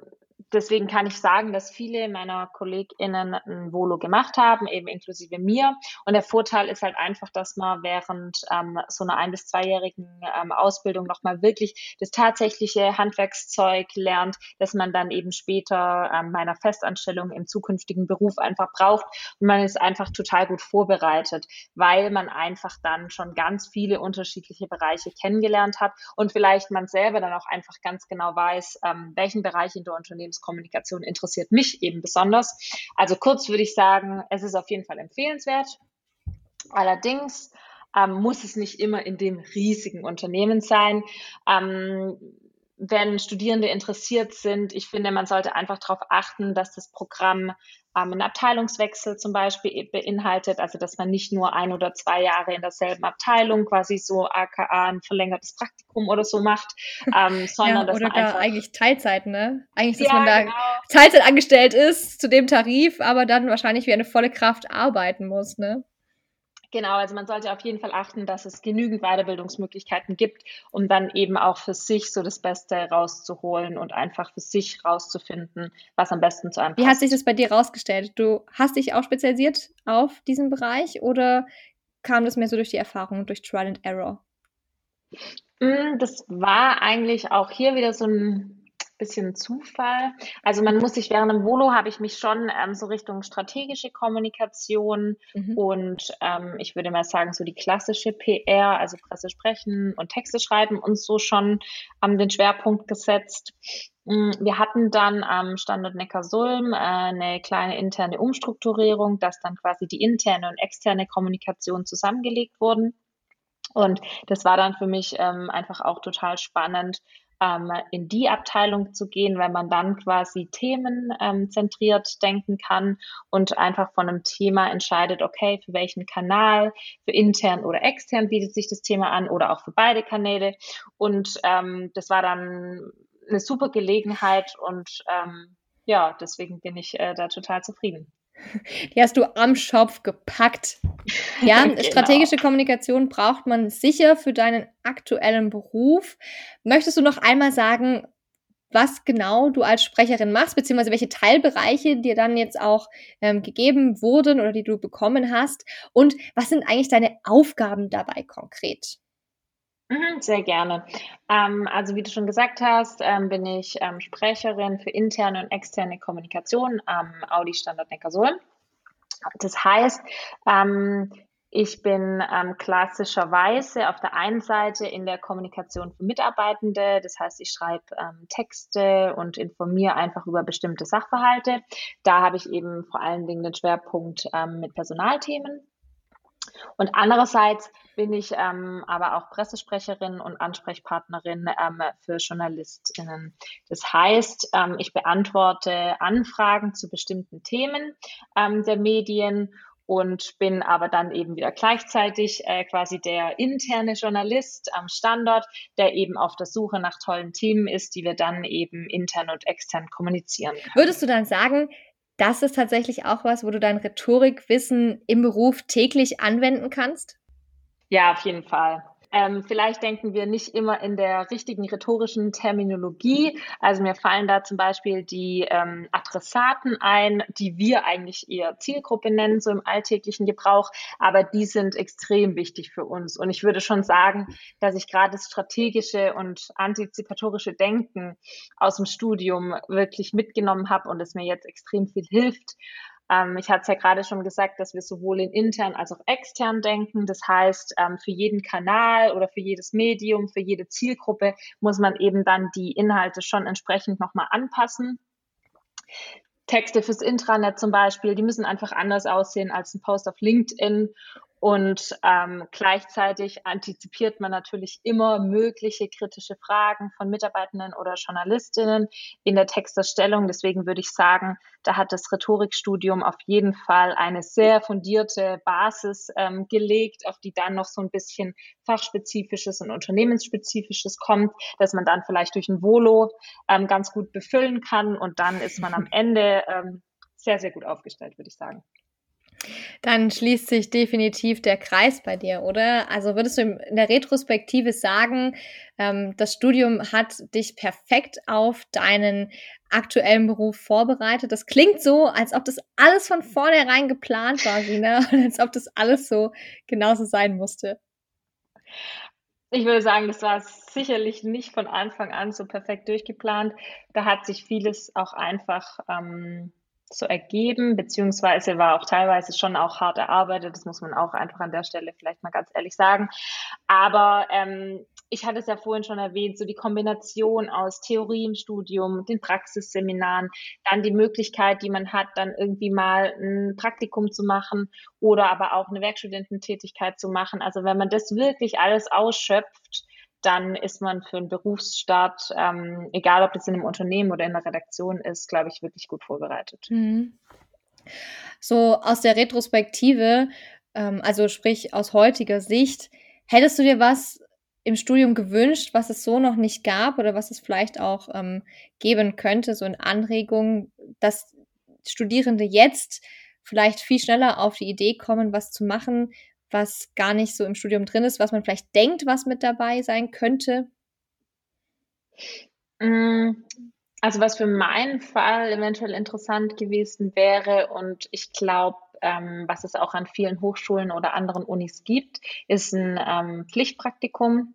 deswegen kann ich sagen, dass viele meiner KollegInnen ein Volo gemacht haben, eben inklusive mir. Und der Vorteil ist halt einfach, dass man während ähm, so einer ein- bis zweijährigen ähm, Ausbildung nochmal wirklich das tatsächliche Handwerkszeug lernt, dass man dann eben später ähm, meiner Festanstellung im zukünftigen Beruf einfach braucht. Und man ist einfach total gut vorbereitet, weil man einfach dann schon ganz viele unterschiedliche Bereiche kennengelernt hat und vielleicht man selber dann auch einfach ganz genau weiß, ähm, welchen Bereich in der Unternehmens Unternehmenskommunikation interessiert mich eben besonders. Also kurz würde ich sagen, es ist auf jeden Fall empfehlenswert. Allerdings ähm, muss es nicht immer in dem riesigen Unternehmen sein. Ähm, wenn Studierende interessiert sind, ich finde, man sollte einfach darauf achten, dass das Programm ähm, einen Abteilungswechsel zum Beispiel beinhaltet, also dass man nicht nur ein oder zwei Jahre in derselben Abteilung quasi so aka ein verlängertes Praktikum oder so macht, ähm, [LAUGHS] sondern ja, dass man einfach eigentlich Teilzeit, ne? Eigentlich, dass ja, man da genau. Teilzeit angestellt ist zu dem Tarif, aber dann wahrscheinlich wie eine volle Kraft arbeiten muss, ne? Genau, also man sollte auf jeden Fall achten, dass es genügend Weiterbildungsmöglichkeiten gibt, um dann eben auch für sich so das Beste rauszuholen und einfach für sich rauszufinden, was am besten zu einem passt. Wie hat sich das bei dir rausgestellt? Du hast dich auch spezialisiert auf diesen Bereich oder kam das mehr so durch die Erfahrung, durch Trial and Error? Mm, das war eigentlich auch hier wieder so ein bisschen Zufall. Also man muss sich während dem Volo habe ich mich schon ähm, so Richtung strategische Kommunikation mhm. und ähm, ich würde mal sagen so die klassische PR, also Presse sprechen und Texte schreiben und so schon ähm, den Schwerpunkt gesetzt. Mm, wir hatten dann am Standort Neckarsulm äh, eine kleine interne Umstrukturierung, dass dann quasi die interne und externe Kommunikation zusammengelegt wurden. Und das war dann für mich ähm, einfach auch total spannend, ähm, in die Abteilung zu gehen, weil man dann quasi themenzentriert ähm, denken kann und einfach von einem Thema entscheidet, okay, für welchen Kanal, für intern oder extern bietet sich das Thema an oder auch für beide Kanäle. Und ähm, das war dann eine super Gelegenheit und ähm, ja, deswegen bin ich äh, da total zufrieden. Die hast du am Schopf gepackt. Ja, [LAUGHS] genau. strategische Kommunikation braucht man sicher für deinen aktuellen Beruf. Möchtest du noch einmal sagen, was genau du als Sprecherin machst, beziehungsweise welche Teilbereiche dir dann jetzt auch ähm, gegeben wurden oder die du bekommen hast? Und was sind eigentlich deine Aufgaben dabei konkret? Mhm, sehr gerne. Ähm, also wie du schon gesagt hast, ähm, bin ich ähm, Sprecherin für interne und externe Kommunikation am Audi Standort Neckarsulm. Das heißt, ähm, ich bin ähm, klassischerweise auf der einen Seite in der Kommunikation für Mitarbeitende, das heißt, ich schreibe ähm, Texte und informiere einfach über bestimmte Sachverhalte. Da habe ich eben vor allen Dingen den Schwerpunkt mit Personalthemen. Und andererseits bin ich ähm, aber auch Pressesprecherin und Ansprechpartnerin ähm, für JournalistInnen. Das heißt, ähm, ich beantworte Anfragen zu bestimmten Themen ähm, der Medien und bin aber dann eben wieder gleichzeitig äh, quasi der interne Journalist am Standort, der eben auf der Suche nach tollen Themen ist, die wir dann eben intern und extern kommunizieren. Können. Würdest du dann sagen, das ist tatsächlich auch was, wo du dein Rhetorikwissen im Beruf täglich anwenden kannst? Ja, auf jeden Fall. Ähm, vielleicht denken wir nicht immer in der richtigen rhetorischen Terminologie. Also mir fallen da zum Beispiel die ähm, Adressaten ein, die wir eigentlich eher Zielgruppe nennen, so im alltäglichen Gebrauch, aber die sind extrem wichtig für uns. Und ich würde schon sagen, dass ich gerade das strategische und antizipatorische Denken aus dem Studium wirklich mitgenommen habe und es mir jetzt extrem viel hilft. Ähm, ich hatte es ja gerade schon gesagt, dass wir sowohl in intern als auch extern denken. Das heißt, ähm, für jeden Kanal oder für jedes Medium, für jede Zielgruppe muss man eben dann die Inhalte schon entsprechend nochmal anpassen. Texte fürs Intranet zum Beispiel, die müssen einfach anders aussehen als ein Post auf LinkedIn. Und ähm, gleichzeitig antizipiert man natürlich immer mögliche kritische Fragen von Mitarbeitenden oder Journalistinnen in der Texterstellung. Deswegen würde ich sagen, da hat das Rhetorikstudium auf jeden Fall eine sehr fundierte Basis ähm, gelegt, auf die dann noch so ein bisschen fachspezifisches und unternehmensspezifisches kommt, dass man dann vielleicht durch ein Volo ähm, ganz gut befüllen kann und dann ist man am [LAUGHS] Ende ähm, sehr, sehr gut aufgestellt, würde ich sagen. Dann schließt sich definitiv der Kreis bei dir, oder? Also würdest du in der Retrospektive sagen, ähm, das Studium hat dich perfekt auf deinen aktuellen Beruf vorbereitet? Das klingt so, als ob das alles von vornherein geplant war, Sina, [LAUGHS] und als ob das alles so genauso sein musste. Ich würde sagen, das war sicherlich nicht von Anfang an so perfekt durchgeplant. Da hat sich vieles auch einfach ähm, so ergeben, beziehungsweise war auch teilweise schon auch hart erarbeitet, das muss man auch einfach an der Stelle vielleicht mal ganz ehrlich sagen. Aber ähm, ich hatte es ja vorhin schon erwähnt, so die Kombination aus Theorie im Studium, den Praxisseminaren, dann die Möglichkeit, die man hat, dann irgendwie mal ein Praktikum zu machen oder aber auch eine Werkstudententätigkeit zu machen. Also wenn man das wirklich alles ausschöpft, dann ist man für einen Berufsstart, ähm, egal ob das in einem Unternehmen oder in der Redaktion ist, glaube ich, wirklich gut vorbereitet. Mhm. So aus der Retrospektive, ähm, also sprich aus heutiger Sicht, hättest du dir was im Studium gewünscht, was es so noch nicht gab oder was es vielleicht auch ähm, geben könnte, so in Anregungen, dass Studierende jetzt vielleicht viel schneller auf die Idee kommen, was zu machen, was gar nicht so im Studium drin ist, was man vielleicht denkt, was mit dabei sein könnte? Mm, also was für meinen Fall eventuell interessant gewesen wäre und ich glaube, ähm, was es auch an vielen Hochschulen oder anderen Unis gibt, ist ein ähm, Pflichtpraktikum.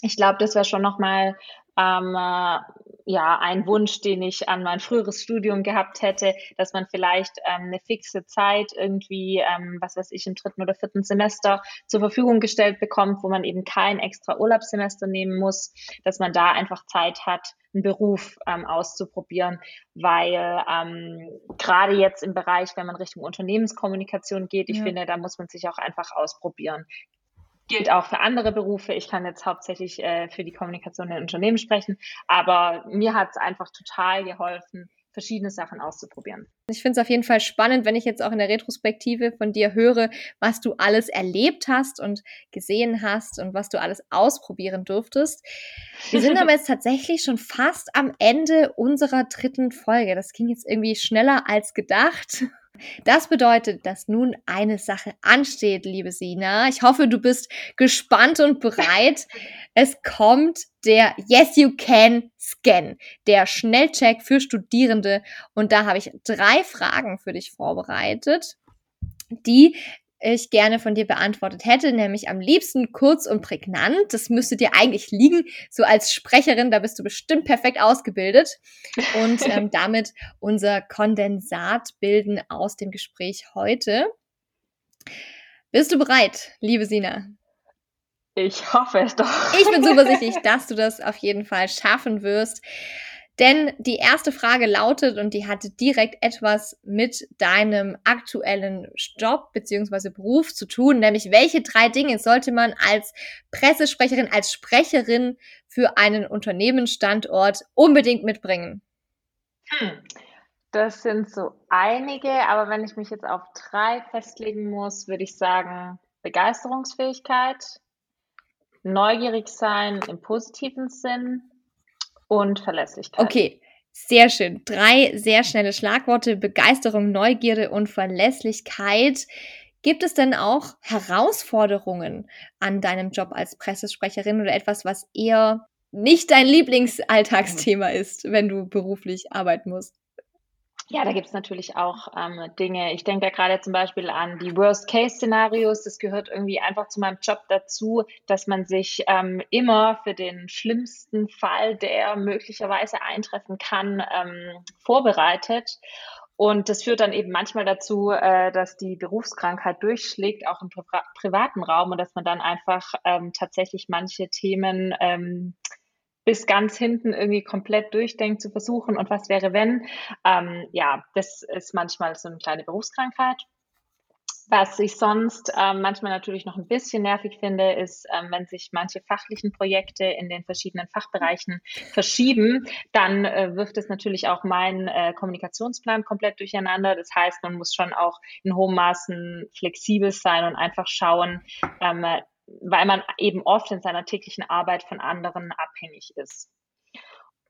Ich glaube, das wäre schon nochmal ähm, äh, ja ein Wunsch, den ich an mein früheres Studium gehabt hätte, dass man vielleicht ähm, eine fixe Zeit irgendwie, ähm, was weiß ich, im dritten oder vierten Semester zur Verfügung gestellt bekommt, wo man eben kein extra Urlaubssemester nehmen muss, dass man da einfach Zeit hat, einen Beruf ähm, auszuprobieren, weil ähm, gerade jetzt im Bereich, wenn man Richtung Unternehmenskommunikation geht, ich mhm. finde, da muss man sich auch einfach ausprobieren gilt auch für andere Berufe. Ich kann jetzt hauptsächlich äh, für die Kommunikation in Unternehmen sprechen, aber mir hat es einfach total geholfen, verschiedene Sachen auszuprobieren. Ich finde es auf jeden Fall spannend, wenn ich jetzt auch in der Retrospektive von dir höre, was du alles erlebt hast und gesehen hast und was du alles ausprobieren durftest. Wir sind aber [LAUGHS] jetzt tatsächlich schon fast am Ende unserer dritten Folge. Das ging jetzt irgendwie schneller als gedacht. Das bedeutet, dass nun eine Sache ansteht, liebe Sina. Ich hoffe, du bist gespannt und bereit. [LAUGHS] Es kommt der Yes You Can Scan, der Schnellcheck für Studierende. Und da habe ich drei Fragen für dich vorbereitet, die ich gerne von dir beantwortet hätte, nämlich am liebsten kurz und prägnant. Das müsste dir eigentlich liegen, so als Sprecherin, da bist du bestimmt perfekt ausgebildet. Und [LAUGHS] ähm, damit unser Kondensat bilden aus dem Gespräch heute. Bist du bereit, liebe Sina? Ich hoffe es doch. Ich bin [LAUGHS] zuversichtlich, dass du das auf jeden Fall schaffen wirst. Denn die erste Frage lautet, und die hatte direkt etwas mit deinem aktuellen Job beziehungsweise Beruf zu tun, nämlich welche drei Dinge sollte man als Pressesprecherin, als Sprecherin für einen Unternehmensstandort unbedingt mitbringen? Hm. Das sind so einige, aber wenn ich mich jetzt auf drei festlegen muss, würde ich sagen Begeisterungsfähigkeit, neugierig sein im positiven Sinn und Verlässlichkeit. Okay, sehr schön. Drei sehr schnelle Schlagworte. Begeisterung, Neugierde und Verlässlichkeit. Gibt es denn auch Herausforderungen an deinem Job als Pressesprecherin oder etwas, was eher nicht dein Lieblingsalltagsthema ist, wenn du beruflich arbeiten musst? Ja, da gibt es natürlich auch ähm, Dinge. Ich denke da gerade zum Beispiel an die Worst-Case-Szenarios. Das gehört irgendwie einfach zu meinem Job dazu, dass man sich ähm, immer für den schlimmsten Fall, der möglicherweise eintreffen kann, ähm, vorbereitet. Und das führt dann eben manchmal dazu, äh, dass die Berufskrankheit durchschlägt, auch im Pri privaten Raum, und dass man dann einfach ähm, tatsächlich manche Themen ähm, bis ganz hinten irgendwie komplett durchdenkt zu versuchen und was wäre wenn. Ähm, ja, das ist manchmal so eine kleine Berufskrankheit. Was ich sonst ähm, manchmal natürlich noch ein bisschen nervig finde, ist, ähm, wenn sich manche fachlichen Projekte in den verschiedenen Fachbereichen verschieben, dann äh, wirft es natürlich auch meinen äh, Kommunikationsplan komplett durcheinander. Das heißt, man muss schon auch in hohem Maßen flexibel sein und einfach schauen, ähm, weil man eben oft in seiner täglichen Arbeit von anderen abhängig ist.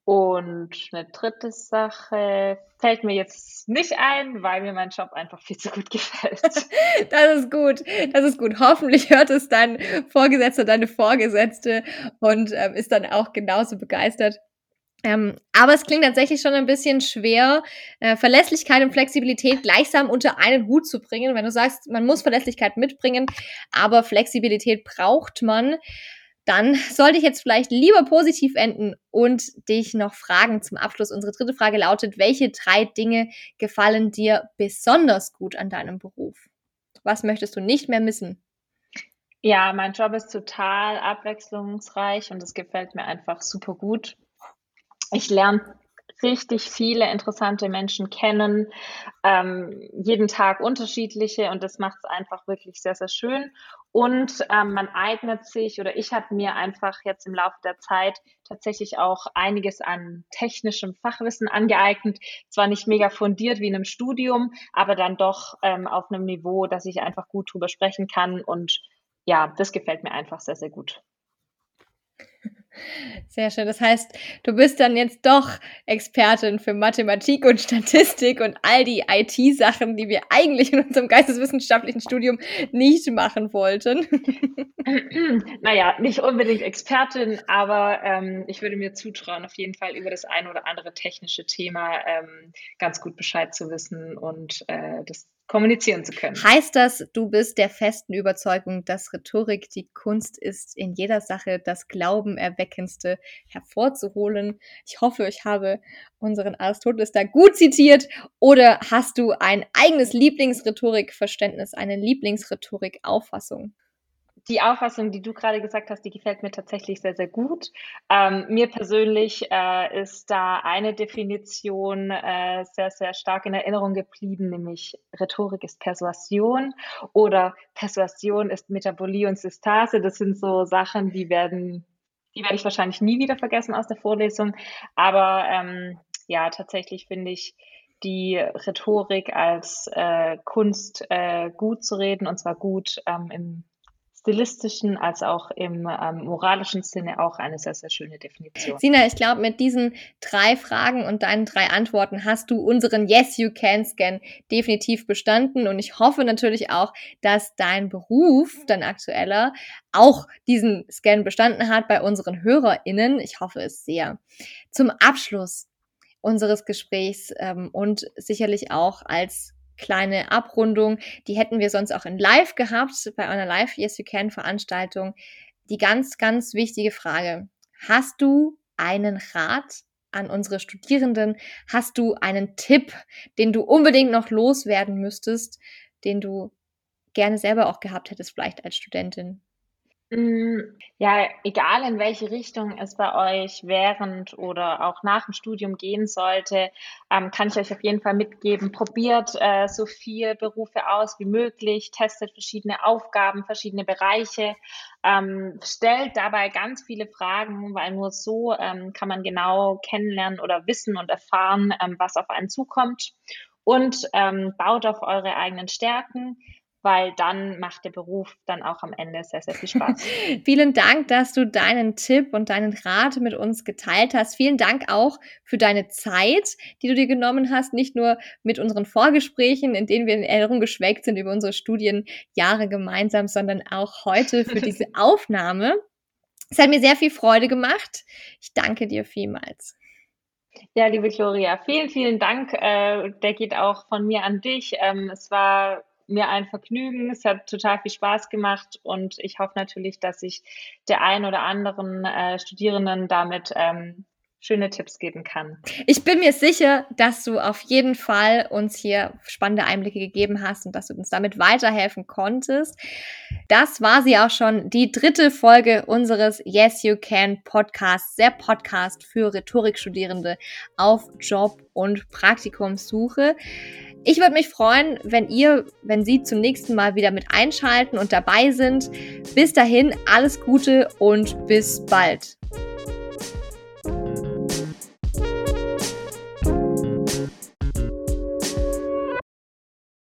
Und eine dritte Sache fällt mir jetzt nicht ein, weil mir mein Job einfach viel zu gut gefällt. [LAUGHS] das ist gut, das ist gut. Hoffentlich hört es dein Vorgesetzter, deine Vorgesetzte und ähm, ist dann auch genauso begeistert. Ähm, aber es klingt tatsächlich schon ein bisschen schwer, äh, Verlässlichkeit und Flexibilität gleichsam unter einen Hut zu bringen. Wenn du sagst, man muss Verlässlichkeit mitbringen, aber Flexibilität braucht man, dann sollte ich jetzt vielleicht lieber positiv enden und dich noch fragen zum Abschluss. Unsere dritte Frage lautet, welche drei Dinge gefallen dir besonders gut an deinem Beruf? Was möchtest du nicht mehr missen? Ja, mein Job ist total abwechslungsreich und es gefällt mir einfach super gut ich lerne richtig viele interessante Menschen kennen, ähm, jeden Tag unterschiedliche und das macht es einfach wirklich sehr, sehr schön. Und ähm, man eignet sich oder ich habe mir einfach jetzt im Laufe der Zeit tatsächlich auch einiges an technischem Fachwissen angeeignet. Zwar nicht mega fundiert wie in einem Studium, aber dann doch ähm, auf einem Niveau, dass ich einfach gut drüber sprechen kann. Und ja, das gefällt mir einfach sehr, sehr gut. Sehr schön. Das heißt, du bist dann jetzt doch Expertin für Mathematik und Statistik und all die IT-Sachen, die wir eigentlich in unserem geisteswissenschaftlichen Studium nicht machen wollten. [CLEARS THROAT] naja, nicht unbedingt Expertin, aber ähm, ich würde mir zutrauen, auf jeden Fall über das eine oder andere technische Thema ähm, ganz gut Bescheid zu wissen und äh, das kommunizieren zu können. Heißt das, du bist der festen Überzeugung, dass Rhetorik die Kunst ist, in jeder Sache das Glauben erweckendste hervorzuholen? Ich hoffe, ich habe unseren Aristoteles da gut zitiert. Oder hast du ein eigenes Lieblingsrhetorikverständnis, eine Lieblingsrhetorikauffassung? Die Auffassung, die du gerade gesagt hast, die gefällt mir tatsächlich sehr, sehr gut. Ähm, mir persönlich äh, ist da eine Definition äh, sehr, sehr stark in Erinnerung geblieben, nämlich Rhetorik ist Persuasion oder Persuasion ist Metabolie und Systase. Das sind so Sachen, die werden, die werde ich wahrscheinlich nie wieder vergessen aus der Vorlesung. Aber ähm, ja, tatsächlich finde ich, die Rhetorik als äh, Kunst äh, gut zu reden und zwar gut ähm, im stilistischen als auch im ähm, moralischen Sinne auch eine sehr, sehr schöne Definition. Sina, ich glaube, mit diesen drei Fragen und deinen drei Antworten hast du unseren Yes You Can Scan definitiv bestanden und ich hoffe natürlich auch, dass dein Beruf, dein aktueller, auch diesen Scan bestanden hat bei unseren HörerInnen. Ich hoffe es sehr. Zum Abschluss unseres Gesprächs ähm, und sicherlich auch als kleine Abrundung. Die hätten wir sonst auch in Live gehabt, bei einer Live Yes You Can Veranstaltung. Die ganz, ganz wichtige Frage. Hast du einen Rat an unsere Studierenden? Hast du einen Tipp, den du unbedingt noch loswerden müsstest, den du gerne selber auch gehabt hättest, vielleicht als Studentin? Hm, ja, egal in welche Richtung es bei euch während oder auch nach dem Studium gehen sollte, ähm, kann ich euch auf jeden Fall mitgeben. Probiert äh, so viel Berufe aus wie möglich, testet verschiedene Aufgaben, verschiedene Bereiche, ähm, stellt dabei ganz viele Fragen, weil nur so ähm, kann man genau kennenlernen oder wissen und erfahren, ähm, was auf einen zukommt. Und ähm, baut auf eure eigenen Stärken weil dann macht der Beruf dann auch am Ende sehr, sehr viel Spaß. [LAUGHS] Vielen Dank, dass du deinen Tipp und deinen Rat mit uns geteilt hast. Vielen Dank auch für deine Zeit, die du dir genommen hast, nicht nur mit unseren Vorgesprächen, in denen wir in Erinnerung geschwelgt sind über unsere Studienjahre gemeinsam, sondern auch heute für [LAUGHS] diese Aufnahme. Es hat mir sehr viel Freude gemacht. Ich danke dir vielmals. Ja, liebe Gloria, vielen, vielen Dank. Äh, der geht auch von mir an dich. Ähm, es war mir ein Vergnügen. Es hat total viel Spaß gemacht und ich hoffe natürlich, dass ich der ein oder anderen äh, Studierenden damit ähm, schöne Tipps geben kann. Ich bin mir sicher, dass du auf jeden Fall uns hier spannende Einblicke gegeben hast und dass du uns damit weiterhelfen konntest. Das war sie auch schon, die dritte Folge unseres Yes You Can Podcasts, der Podcast für Rhetorikstudierende auf Job- und Praktikumssuche. Ich würde mich freuen, wenn ihr, wenn Sie zum nächsten Mal wieder mit einschalten und dabei sind. Bis dahin, alles Gute und bis bald.